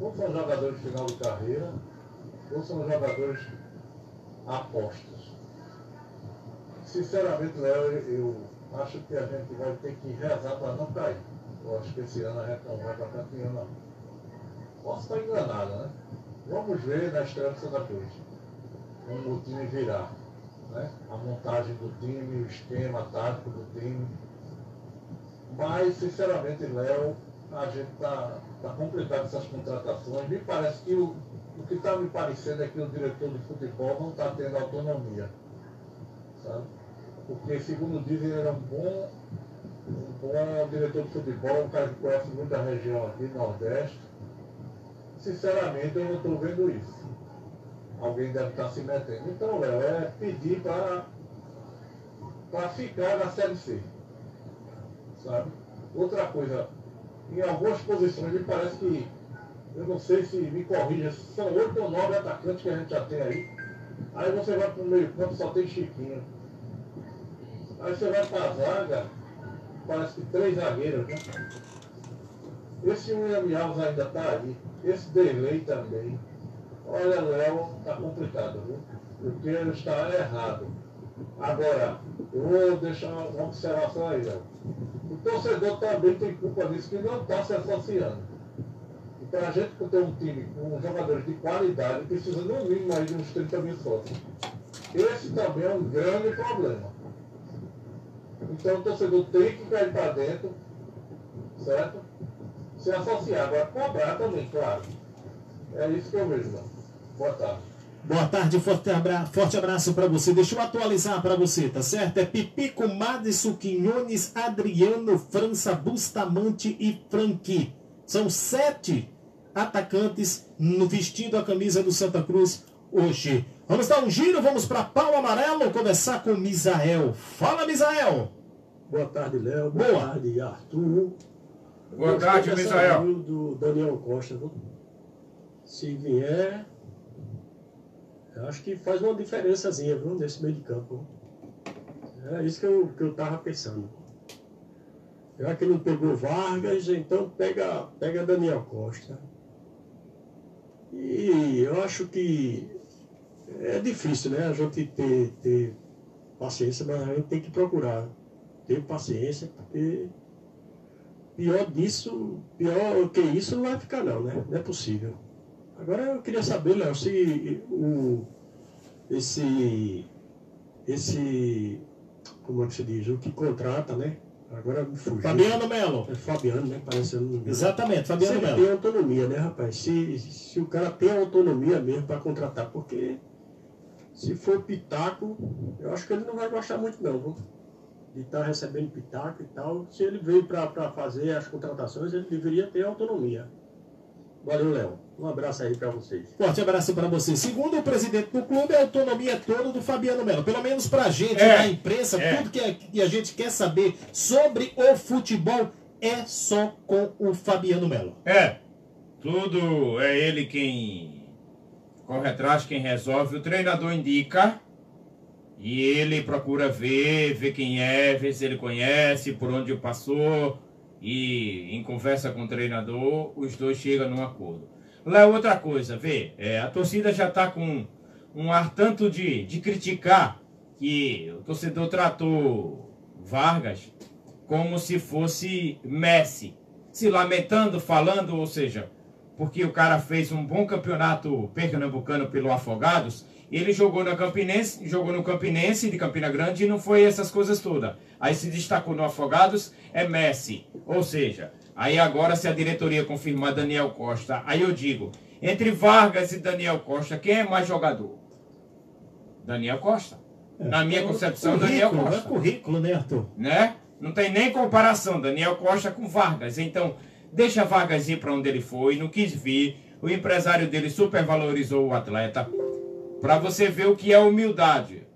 Ou são jogadores de final de carreira, ou são jogadores apostos. Sinceramente, Léo, eu acho que a gente vai ter que rezar para não cair. Eu acho que esse ano a gente não vai para campeão, não. Posso estar enganado, né? Vamos ver na estreia do Santa Cruz como o time virá. Né? A montagem do time, o esquema tático do time. Mas, sinceramente, Léo, a gente está tá complicado essas contratações. Me parece que o, o que está me parecendo é que o diretor de futebol não está tendo autonomia. Sabe? Porque, segundo dizem, ele era um bom, um bom diretor de futebol, um cara que conhece muito região aqui, Nordeste. Sinceramente, eu não estou vendo isso. Alguém deve estar se metendo. Então, Léo, é pedir para para ficar na Série C. Sabe? Outra coisa, em algumas posições me parece que, eu não sei se me corrija, são oito ou nove atacantes que a gente já tem aí. Aí você vai para o meio campo, só tem Chiquinho. Aí você vai para a zaga, parece que três zagueiros, né? Esse William Alves ainda está aí. Esse Delay também. Olha, Léo, tá complicado, viu? Porque ele está errado. Agora, eu vou deixar uma observação aí, Léo. Torcedor também tem culpa disso, que não está se associando. E para a gente ter um time com jogadores de qualidade, precisa no mínimo aí de uns 30 mil sócios. Esse também é um grande problema. Então o torcedor tem que cair para dentro, certo? Se associar. Agora cobrar também, claro. É isso que eu vejo, Léo. Boa tarde. Boa tarde, forte, abra... forte abraço para você. Deixa eu atualizar para você, tá certo? É Pipico, Madison, Quinhones, Adriano, França, Bustamante e Franqui. São sete atacantes no vestindo a camisa do Santa Cruz hoje. Vamos dar um giro, vamos para pau amarelo, começar com Misael. Fala, Misael. Boa tarde, Léo. Boa, Boa. tarde, Arthur. Boa Gostei tarde, Misael. do Daniel Costa. Viu? Se vier, eu acho que faz uma diferençazinha, viu, nesse meio de campo. É isso que eu, que eu tava pensando. Já que não pegou Vargas, então pega, pega Daniel Costa. E eu acho que é difícil, né? A gente ter, ter paciência, mas a gente tem que procurar ter paciência, porque pior disso, pior que isso não vai ficar não, né? Não é possível. Agora eu queria saber, Léo, se o, esse, esse, como é que se diz, o que contrata, né? Agora me fugiu. Fabiano Melo. É Fabiano, né? Parece eu. Exatamente, Fabiano Melo. tem autonomia, né, rapaz? Se, se o cara tem autonomia mesmo para contratar, porque se for pitaco, eu acho que ele não vai gostar muito não, viu? De estar recebendo pitaco e tal. Se ele veio para fazer as contratações, ele deveria ter autonomia. Valeu, Léo. Um abraço aí para vocês. Forte abraço para você. Segundo o presidente do clube, a autonomia é toda do Fabiano Melo. Pelo menos para a gente, É, da imprensa, é. tudo que a, que a gente quer saber sobre o futebol é só com o Fabiano Melo. É, tudo é ele quem corre atrás, quem resolve. O treinador indica e ele procura ver, ver quem é, ver se ele conhece, por onde passou. E em conversa com o treinador, os dois chegam num acordo. Lá é outra coisa, vê, é, a torcida já está com um ar tanto de, de criticar que o torcedor tratou Vargas como se fosse Messi, se lamentando, falando, ou seja, porque o cara fez um bom campeonato pernambucano pelo Afogados, ele jogou na Campinense, jogou no Campinense de Campina Grande e não foi essas coisas todas. Aí se destacou no Afogados, é Messi. Ou seja, aí agora se a diretoria confirmar Daniel Costa, aí eu digo, entre Vargas e Daniel Costa, quem é mais jogador? Daniel Costa. Na minha concepção, Daniel Currículo, Costa É currículo, né, Arthur? né? Não tem nem comparação, Daniel Costa com Vargas. Então, deixa Vargas ir para onde ele foi, não quis vir. o empresário dele supervalorizou o atleta. Para você ver o que é humildade.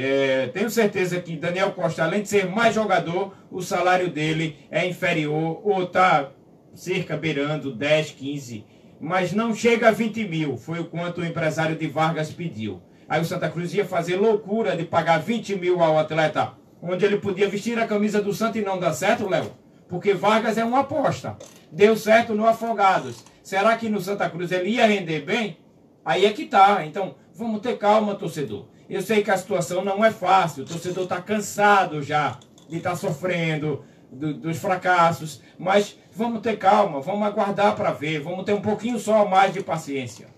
É, tenho certeza que Daniel Costa, além de ser mais jogador, o salário dele é inferior ou está cerca beirando 10, 15, mas não chega a 20 mil. Foi o quanto o empresário de Vargas pediu. Aí o Santa Cruz ia fazer loucura de pagar 20 mil ao atleta, onde ele podia vestir a camisa do Santa e não dá certo, Léo? Porque Vargas é uma aposta. Deu certo no Afogados. Será que no Santa Cruz ele ia render bem? Aí é que tá. Então, vamos ter calma, torcedor. Eu sei que a situação não é fácil. O torcedor está cansado já de estar tá sofrendo do, dos fracassos. Mas vamos ter calma, vamos aguardar para ver. Vamos ter um pouquinho só mais de paciência.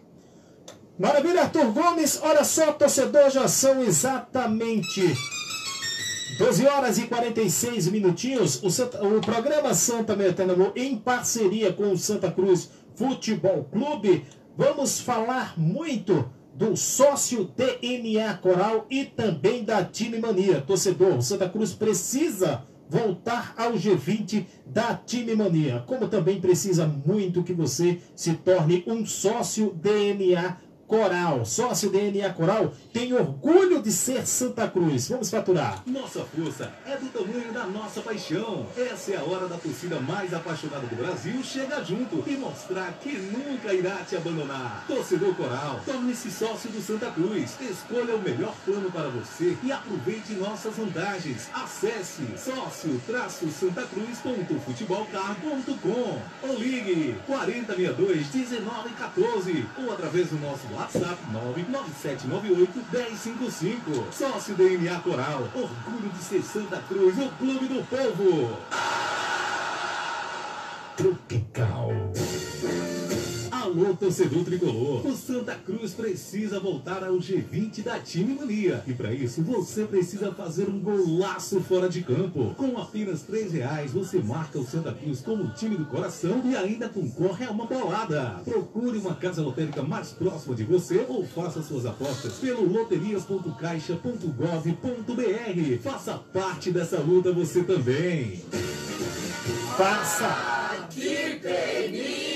Maravilha, Arthur Gomes. Olha só, torcedor, já são exatamente 12 horas e 46 minutinhos. O, Santa, o programa Santa Metânamo, em parceria com o Santa Cruz Futebol Clube, vamos falar muito do sócio DNA Coral e também da Time Mania. Torcedor, Santa Cruz precisa voltar ao G20 da Time Mania, como também precisa muito que você se torne um sócio DNA Coral. Sócio DNA Coral tem orgulho de ser Santa Cruz. Vamos faturar. Nossa força é do tamanho da nossa paixão. Essa é a hora da torcida mais apaixonada do Brasil chegar junto e mostrar que nunca irá te abandonar. Torcedor Coral, torne-se sócio do Santa Cruz. Escolha o melhor plano para você e aproveite nossas vantagens. Acesse sócio-santacruz.futebolcar.com ou ligue 4062 1914 ou através do nosso WhatsApp 99798-1055. Sócio DNA Coral. Orgulho de ser Santa Cruz, o clube do povo. Tropical. Alô, torcedor tricolor. O Santa Cruz precisa voltar ao G20 da Time Mania. E para isso, você precisa fazer um golaço fora de campo. Com apenas três reais, você marca o Santa Cruz como time do coração e ainda concorre a uma bolada. Procure uma casa lotérica mais próxima de você ou faça suas apostas pelo loterias.caixa.gov.br. Faça parte dessa luta você também. Faça! Que peninha!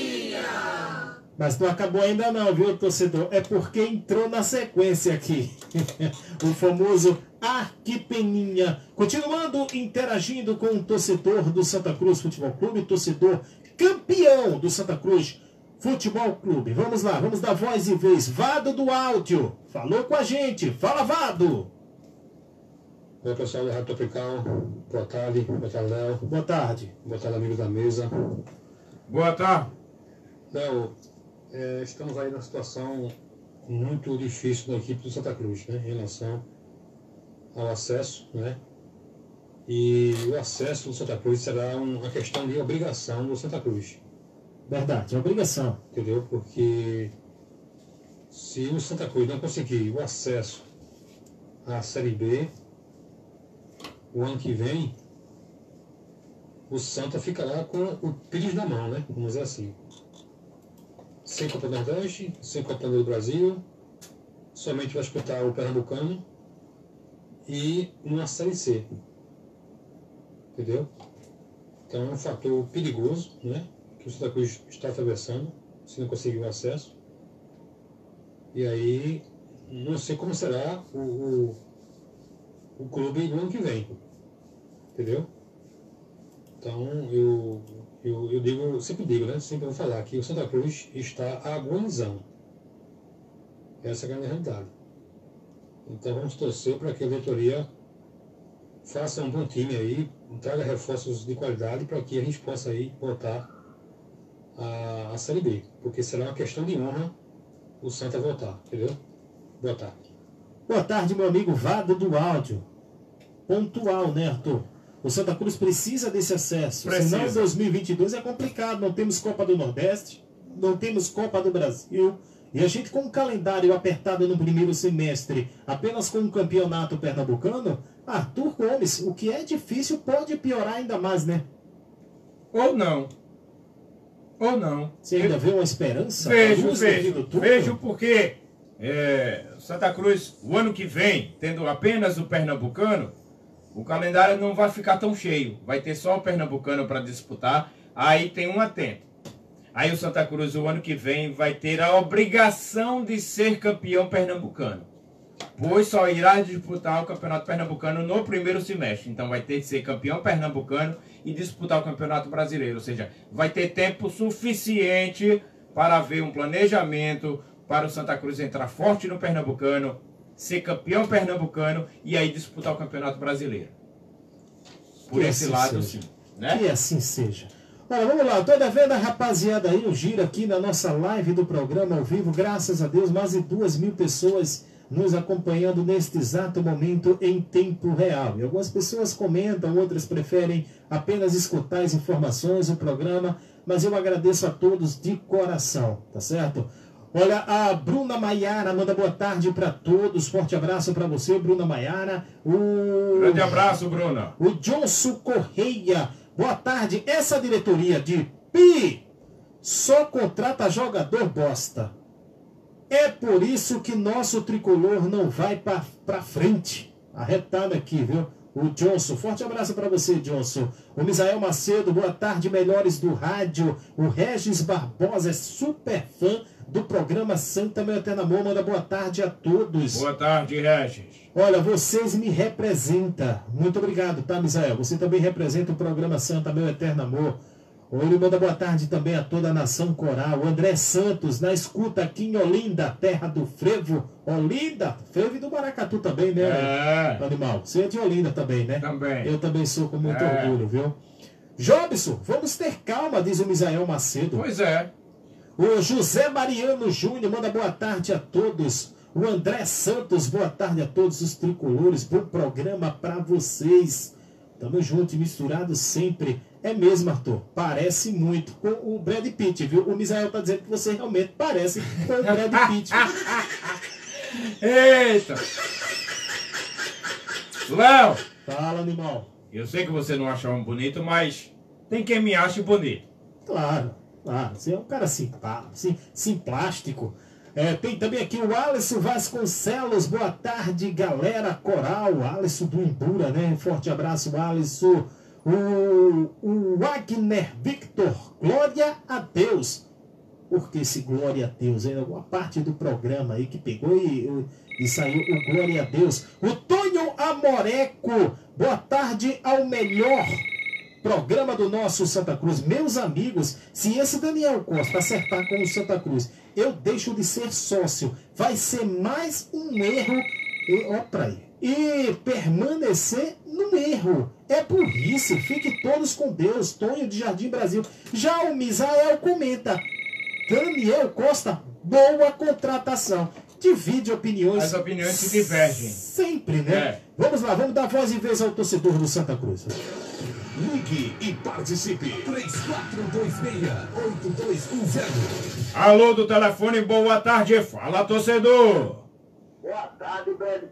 Mas não acabou ainda não, viu, torcedor? É porque entrou na sequência aqui. <laughs> o famoso Arquipeninha. Continuando interagindo com o torcedor do Santa Cruz Futebol Clube, torcedor campeão do Santa Cruz Futebol Clube. Vamos lá, vamos dar voz e vez. Vado do áudio. Falou com a gente. Fala, Vado. Oi, pessoal da Rádio Tropical. Boa tarde. Boa tarde, Léo. Boa tarde. Boa tarde, amigos da mesa. Boa tarde. Léo, é, estamos aí numa situação muito difícil da equipe do Santa Cruz, né, em relação ao acesso, né? E o acesso do Santa Cruz será uma questão de obrigação do Santa Cruz. Verdade, é obrigação. Entendeu? Porque se o Santa Cruz não conseguir o acesso à Série B, o ano que vem, o Santa ficará com o pires na mão, né? Vamos dizer assim sem Copa do Nordeste, sem Copa do Brasil, somente vai disputar o Pernambucano e uma Série C. Entendeu? Então é um fator perigoso, né? Que o Santa Cruz está atravessando, se não conseguir o acesso. E aí, não sei como será o, o, o clube no ano que vem. Entendeu? Então, eu eu, eu digo, eu sempre digo, né? Sempre vou falar que o Santa Cruz está agonizando. Essa é a grande realidade. Então vamos torcer para que a diretoria faça um bom time aí, traga reforços de qualidade para que a gente possa aí voltar a, a Série B. Porque será uma questão de honra o Santa voltar, entendeu? Boa tarde. Boa tarde, meu amigo Vado do Áudio. Pontual, né, Arthur? O Santa Cruz precisa desse acesso. Precisa. Senão 2022 é complicado. Não temos Copa do Nordeste, não temos Copa do Brasil. E a gente com um calendário apertado no primeiro semestre, apenas com um campeonato pernambucano, Arthur Gomes, o que é difícil pode piorar ainda mais, né? Ou não. Ou não. Você ainda Eu... vê uma esperança? Vejo, vejo. Vejo porque é, Santa Cruz, o ano que vem, tendo apenas o pernambucano, o calendário não vai ficar tão cheio. Vai ter só o Pernambucano para disputar. Aí tem um atento. Aí o Santa Cruz, o ano que vem, vai ter a obrigação de ser campeão pernambucano. Pois só irá disputar o Campeonato Pernambucano no primeiro semestre. Então vai ter que ser campeão pernambucano e disputar o Campeonato Brasileiro. Ou seja, vai ter tempo suficiente para haver um planejamento para o Santa Cruz entrar forte no Pernambucano, ser campeão pernambucano e aí disputar o Campeonato Brasileiro. Por Que esse assim lado, seja. sim. Né? Que assim seja. Olha, vamos lá, tô devendo a rapaziada aí um giro aqui na nossa live do programa ao vivo. Graças a Deus, mais de duas mil pessoas nos acompanhando neste exato momento em tempo real. E algumas pessoas comentam, outras preferem apenas escutar as informações do programa, mas eu agradeço a todos de coração, tá certo? Olha, a Bruna Maiara manda boa tarde para todos. Forte abraço para você, Bruna Maiara. O... Grande abraço, Bruna. O Johnson Correia. Boa tarde. Essa diretoria de PI só contrata jogador bosta. É por isso que nosso tricolor não vai para frente. Arretado aqui, viu? O Johnson. Forte abraço para você, Johnson. O Misael Macedo. Boa tarde, melhores do rádio. O Regis Barbosa é super fã do programa Santa Meu Eterno Amor. Manda boa tarde a todos. Boa tarde, Regis. Olha, vocês me representam. Muito obrigado, tá, Misael? Você também representa o programa Santa Meu Eterno Amor. Ele manda boa tarde também a toda a nação coral. O André Santos, na escuta aqui em Olinda, terra do frevo. Olinda, frevo e do Maracatu também, né? É. Animal. Você é de Olinda também, né? Também. Eu também sou com muito É. orgulho, viu? Jobson, vamos ter calma, diz o Misael Macedo. Pois é. O José Mariano Júnior manda boa tarde a todos. O André Santos, boa tarde a todos os tricolores. Bom programa para vocês. Tamo junto e misturado sempre. É mesmo, Arthur. Parece muito com o Brad Pitt, viu? O Misael tá dizendo que você realmente parece com o Brad Pitt. <laughs> Eita! Léo! Fala, animal. Eu sei que você não acha homem bonito, mas tem quem me ache bonito. Claro, claro. Você é um cara simpático, sim, simplástico. É, tem também aqui o Alisson Vasconcelos. Boa tarde, galera coral. Alisson do Imbura, né? Forte abraço, Alisson. O, o Wagner Victor. Glória a Deus. Porque esse glória a Deus, em alguma parte do programa aí que pegou e, e saiu o glória a Deus. O Tonho Amoreco. Boa tarde ao melhor programa do nosso Santa Cruz. Meus amigos, se esse Daniel Costa acertar com o Santa Cruz, eu deixo de ser sócio. Vai ser mais um erro. E, ó. E permanecer no erro. É burrice. Fique todos com Deus. Tonho de Jardim Brasil. Já o Misael comenta. Daniel Costa, boa contratação. Divide opiniões. As opiniões se divergem. Sempre, né? É. Vamos lá, vamos dar voz e vez ao torcedor do Santa Cruz. Ligue e participe. 3426-8210. Alô do telefone, boa tarde. Fala, torcedor. Boa tarde, Pitt,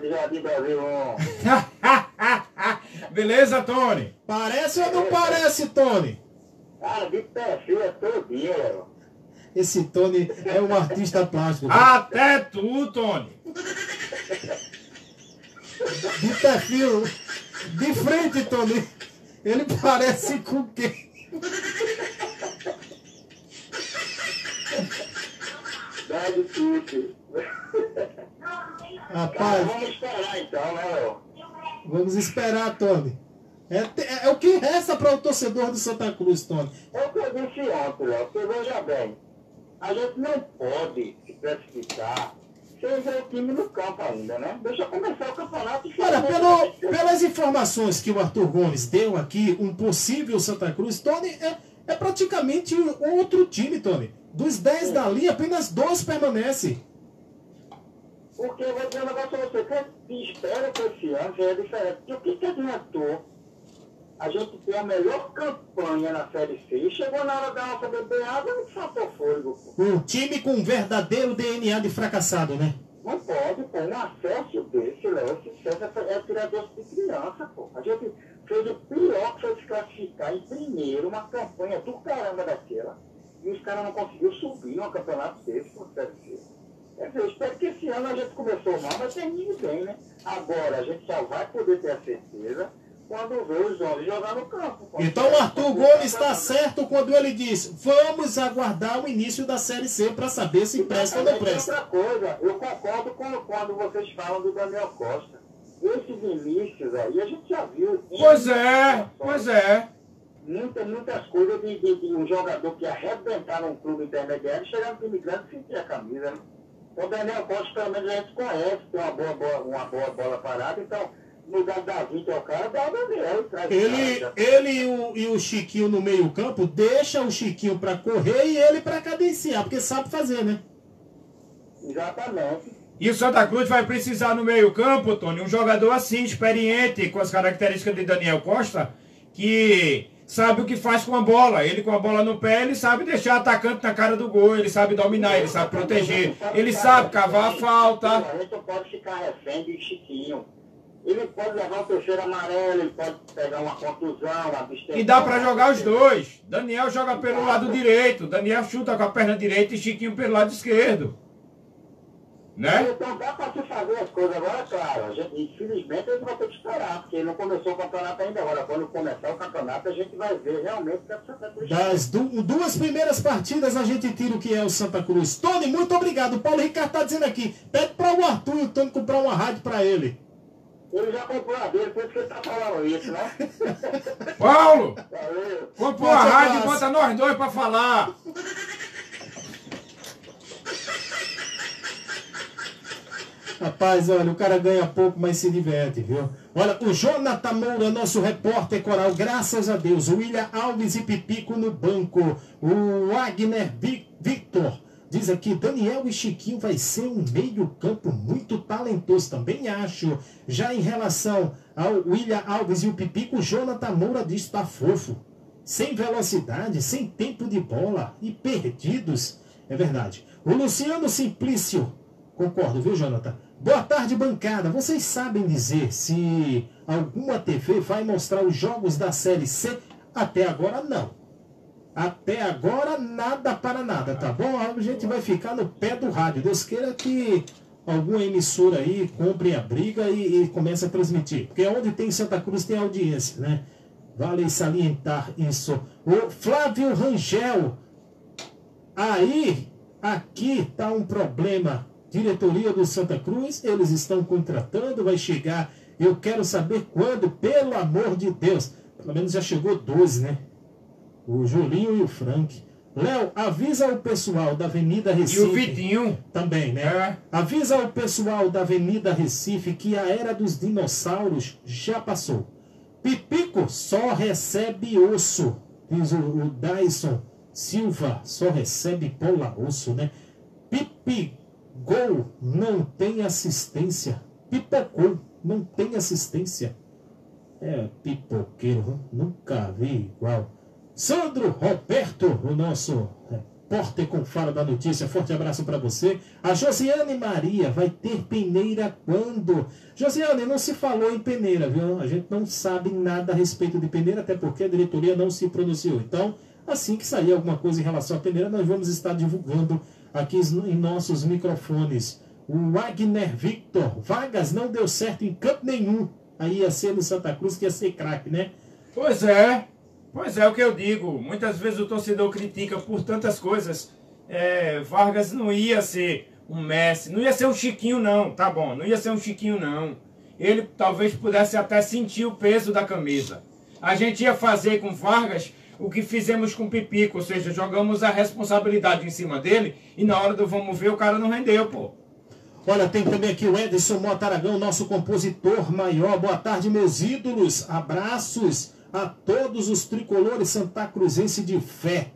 de Jardim Brasil <laughs> 1. Beleza, Tony? Parece ou não parece, Tony? Cara, de perfil é todinho, Léo. Esse Tony é um artista plástico. Até tu, Tony. De perfil, de frente, Tony. Ele parece com quem? Brad Pitt. Rapaz. vamos esperar então, né, Léo? Vamos esperar, Tony. É, é- é o que resta para o torcedor do Santa Cruz, Tony. É o que eu disse ontem, Léo. Você veja bem. A gente não pode se precipitar ver o time no campo ainda, né? Deixa começar o campeonato. e Olha, pelo, pelas informações que o Arthur Gomes deu aqui, um possível Santa Cruz, Tony, é, é praticamente outro time, Tony. Dos 10 dali, apenas dois permanecem. Porque eu vou dizer um negócio pra você, que espera para esse ano já é diferente. Porque o que, que adiantou a gente ter a melhor campanha na Série C e chegou na hora da nossa beber água e faltou fôlego, pô. Um time com um verdadeiro DNA de fracassado, né? Não pode, pô, um acesso desse, Léo, esse acesso é, é tirador de criança, pô. A gente fez o pior que foi se classificar em primeiro, uma campanha do caramba daquela, e os caras não conseguiram subir num campeonato desse, por Série C. Quer dizer, eu espero que esse ano a gente começou mal, mas termine bem, né? Agora, a gente só vai poder ter a certeza quando vê os homens jogar no campo. Então o Arthur Gomes está certo quando ele diz: vamos aguardar o início da Série C para saber se presta ou não presta. Outra coisa, eu concordo com quando vocês falam do Daniel Costa. Esses inícios aí, a gente já viu. Pois é, pois é. Muitas, muitas coisas de, de, de um jogador que arrebentar num clube intermediário chegar no time grande e sentir a camisa. Né? O Daniel Costa, pelo menos, a gente conhece, tem uma boa, boa, uma boa bola parada, então, no lugar da Davi, é o dá o Daniel traz o Ele, ele e, o, e o Chiquinho no meio-campo, deixa o Chiquinho para correr e ele para cadenciar, porque sabe fazer, né? Exatamente. E o Santa Cruz vai precisar no meio-campo, Tony, um jogador assim, experiente, com as características de Daniel Costa, que sabe o que faz com a bola. Ele com a bola no pé, ele sabe deixar atacante na cara do gol, ele sabe dominar, ele sabe proteger, ele sabe cavar a falta. A gente pode ficar refém de Chiquinho. Ele pode levar um terceiro amarelo, ele pode pegar uma contusão, uma abstenção. E dá pra jogar os dois. Daniel joga pelo lado direito, Daniel chuta com a perna direita e Chiquinho pelo lado esquerdo. Né? Então dá para se fazer as coisas agora, claro. A gente, infelizmente a gente vai ter que esperar, porque não começou o campeonato ainda. Agora, quando começar o campeonato, a gente vai ver realmente que é Santa Cruz. Das du- duas primeiras partidas a gente tira o que é o Santa Cruz. Tony, muito obrigado. O Paulo Ricardo tá dizendo aqui. Pede para o Arthur e o Tony comprar uma rádio para ele. Ele já comprou a dele, por isso que ele tá falando isso, né? <laughs> Paulo, Valeu. compra uma Forte rádio e bota nós dois pra falar. Rapaz, olha, o cara ganha pouco, mas se diverte, viu? Olha, o Jonathan Moura, nosso repórter coral, graças a Deus. O William Alves e Pipico no banco. O Wagner Vi- Victor diz aqui, Daniel e Chiquinho vai ser um meio-campo muito talentoso, também acho. Já em relação ao William Alves e o Pipico, o Jonathan Moura diz tá fofo. Sem velocidade, sem tempo de bola e perdidos. É verdade. O Luciano Simplício Concordo, viu, Jonathan? Boa tarde, bancada. Vocês sabem dizer se alguma TV vai mostrar os jogos da Série C? Até agora, não. Até agora, nada para nada, tá bom? A gente vai ficar no pé do rádio. Deus queira que alguma emissora aí compre a briga e, e comece a transmitir. Porque onde tem Santa Cruz tem audiência, né? Vale salientar isso. O Flávio Rangel Aí, aqui está um problema. Diretoria do Santa Cruz, eles estão contratando, vai chegar. Eu quero saber quando, pelo amor de Deus. Pelo menos já chegou 12, né? O Julinho e o Frank. Léo, avisa o pessoal da Avenida Recife. E o Vitinho. Também, né? É. Avisa o pessoal da Avenida Recife que a era dos dinossauros já passou. Pipico só recebe osso, diz o, o Dyson Silva, só recebe bola osso, né? Pipigol não tem assistência. Pipocou, não tem assistência. É pipoqueiro, nunca vi igual. Sandro Roberto, o nosso repórter com fala da notícia. Forte abraço para você. A Josiane Maria vai ter peneira quando? Josiane, não se falou em peneira, viu? A gente não sabe nada a respeito de peneira, até porque a diretoria não se pronunciou. Então, assim que sair alguma coisa em relação à peneira, nós vamos estar divulgando aqui em nossos microfones. O Wagner Victor, Vagas não deu certo em campo nenhum. Aí ia ser no Santa Cruz que ia ser craque, né? Pois é, pois é o que eu digo. Muitas vezes o torcedor critica por tantas coisas. É, Vargas não ia ser um Messi, não ia ser um Chiquinho não, tá bom, não ia ser um Chiquinho não. Ele talvez pudesse até sentir o peso da camisa. A gente ia fazer com Vargas o que fizemos com Pipico, ou seja, jogamos a responsabilidade em cima dele e na hora do vamos ver o cara não rendeu, pô. Olha, tem também aqui o Edson Mota Aragão, nosso compositor maior. Boa tarde, meus ídolos. Abraços a todos os tricolores Santa Cruzense de fé.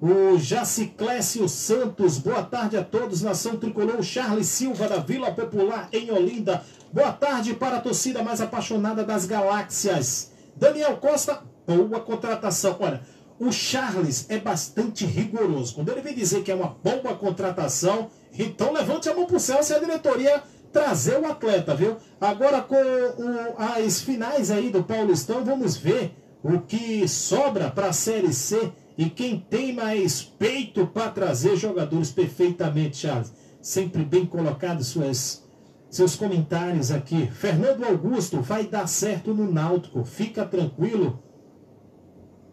O Jaciclésio Santos, boa tarde a todos, nação tricolor. O Charles Silva, da Vila Popular, em Olinda. Boa tarde para a torcida mais apaixonada das galáxias. Daniel Costa, boa contratação. Olha, o Charles é bastante rigoroso. Quando ele vem dizer que é uma boa contratação, então levante a mão pro céu se a diretoria trazer o atleta, viu? Agora com o- as finais aí do Paulistão, vamos ver o que sobra para a Série C e quem tem mais peito para trazer jogadores perfeitamente, Charles. Sempre bem colocado suas seus comentários aqui. Fernando Augusto, vai dar certo no Náutico. Fica tranquilo.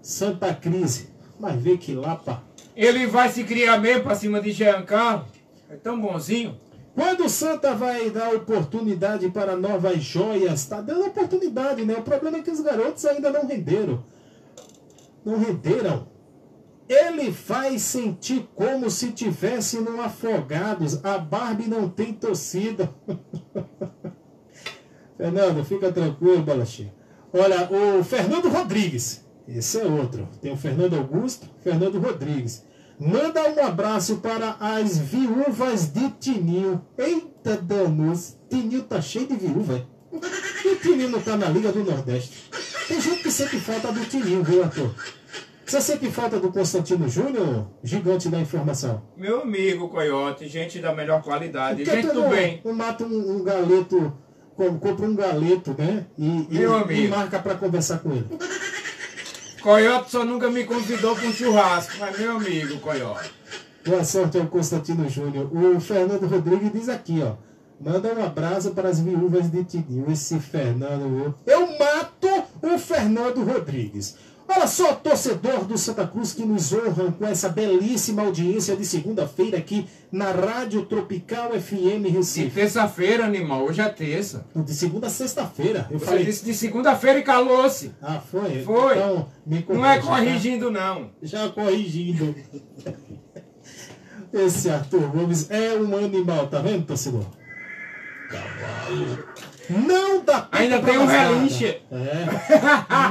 Santa Crise. Mas vê que lapa. Ele vai se criar mesmo pra cima de Jean Carlos. É tão bonzinho. Quando o Santa vai dar oportunidade para novas joias? Tá dando oportunidade, né? O problema é que os garotos ainda não renderam. Não renderam. Ele faz sentir como se tivesse no Afogados. A Barbie não tem torcida. <laughs> Fernando, fica tranquilo, Balachinha. Olha, o Fernando Rodrigues. Esse é outro. Tem o Fernando Augusto, Fernando Rodrigues. Manda um abraço para as viúvas de Tininho. Eita danos, Tininho tá cheio de viúva. E o Tininho não tá na Liga do Nordeste. Tem gente que sente falta do Tininho, viu, Arthur? Você sente falta do Constantino Júnior, gigante da informação? Meu amigo Coyote, gente da melhor qualidade, Porque gente do bem. não mata um, um galeto, com- compra um galeto, né? E, e, Meu e amigo. marca pra conversar com ele. Coyote só nunca me convidou para um churrasco, mas meu amigo Coyote. Boa sorte ao Constantino Júnior. O Fernando Rodrigues diz aqui, ó. Manda um abraço para as viúvas de Tidinho. Esse Fernando? Eu mato o Fernando Rodrigues. Olha só, torcedor do Santa Cruz que nos honram com essa belíssima audiência de segunda-feira aqui na Rádio Tropical FM De Recife. terça-feira, animal, hoje é terça. De segunda a sexta-feira. Eu Você falei. disse de segunda-feira e calou-se. Ah, foi? Foi. Então, me Não é corrigindo, não. Já corrigindo. <laughs> Esse Arthur Gomes é um animal, tá vendo, torcedor? Não dá tempo Ainda tem um relinche. É.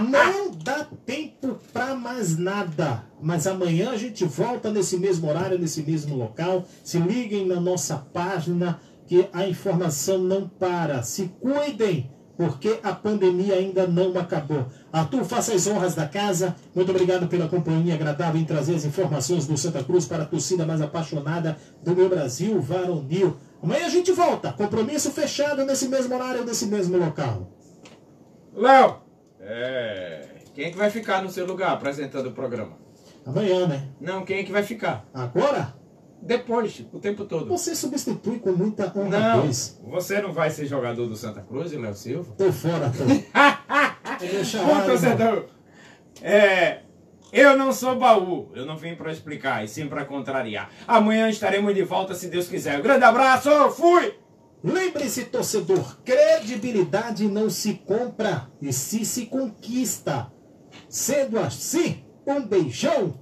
<laughs> Não dá tempo pra mais nada. Mas amanhã a gente volta nesse mesmo horário, nesse mesmo local. Se liguem na nossa página que a informação não para. Se cuidem, porque a pandemia ainda não acabou. Arthur, faça as honras da casa. Muito obrigado pela companhia agradável em trazer as informações do Santa Cruz para a torcida mais apaixonada do meu Brasil, varonil. Amanhã a gente volta. Compromisso fechado nesse mesmo horário, nesse mesmo local. Léo, é... quem é que vai ficar no seu lugar apresentando o programa? Amanhã, né? Não, quem é que vai ficar? Agora? Depois, o tempo todo. Você substitui com muita Não, honradez. você não vai ser jogador do Santa Cruz, Léo Silva? Tô fora, tô. <laughs> Lá, torcedor, é, eu não sou baú, eu não vim para explicar, e sim para contrariar. Amanhã estaremos de volta, se Deus quiser. Um grande abraço, fui! Lembre-se, torcedor, credibilidade não se compra e se se conquista. Sendo assim, um beijão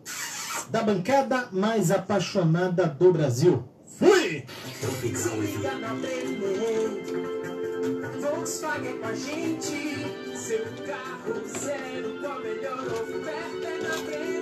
da bancada mais apaixonada do Brasil. Fui! Se liga na Play, Volkswagen com a gente. Seu carro zero com a melhor oferta é na frente.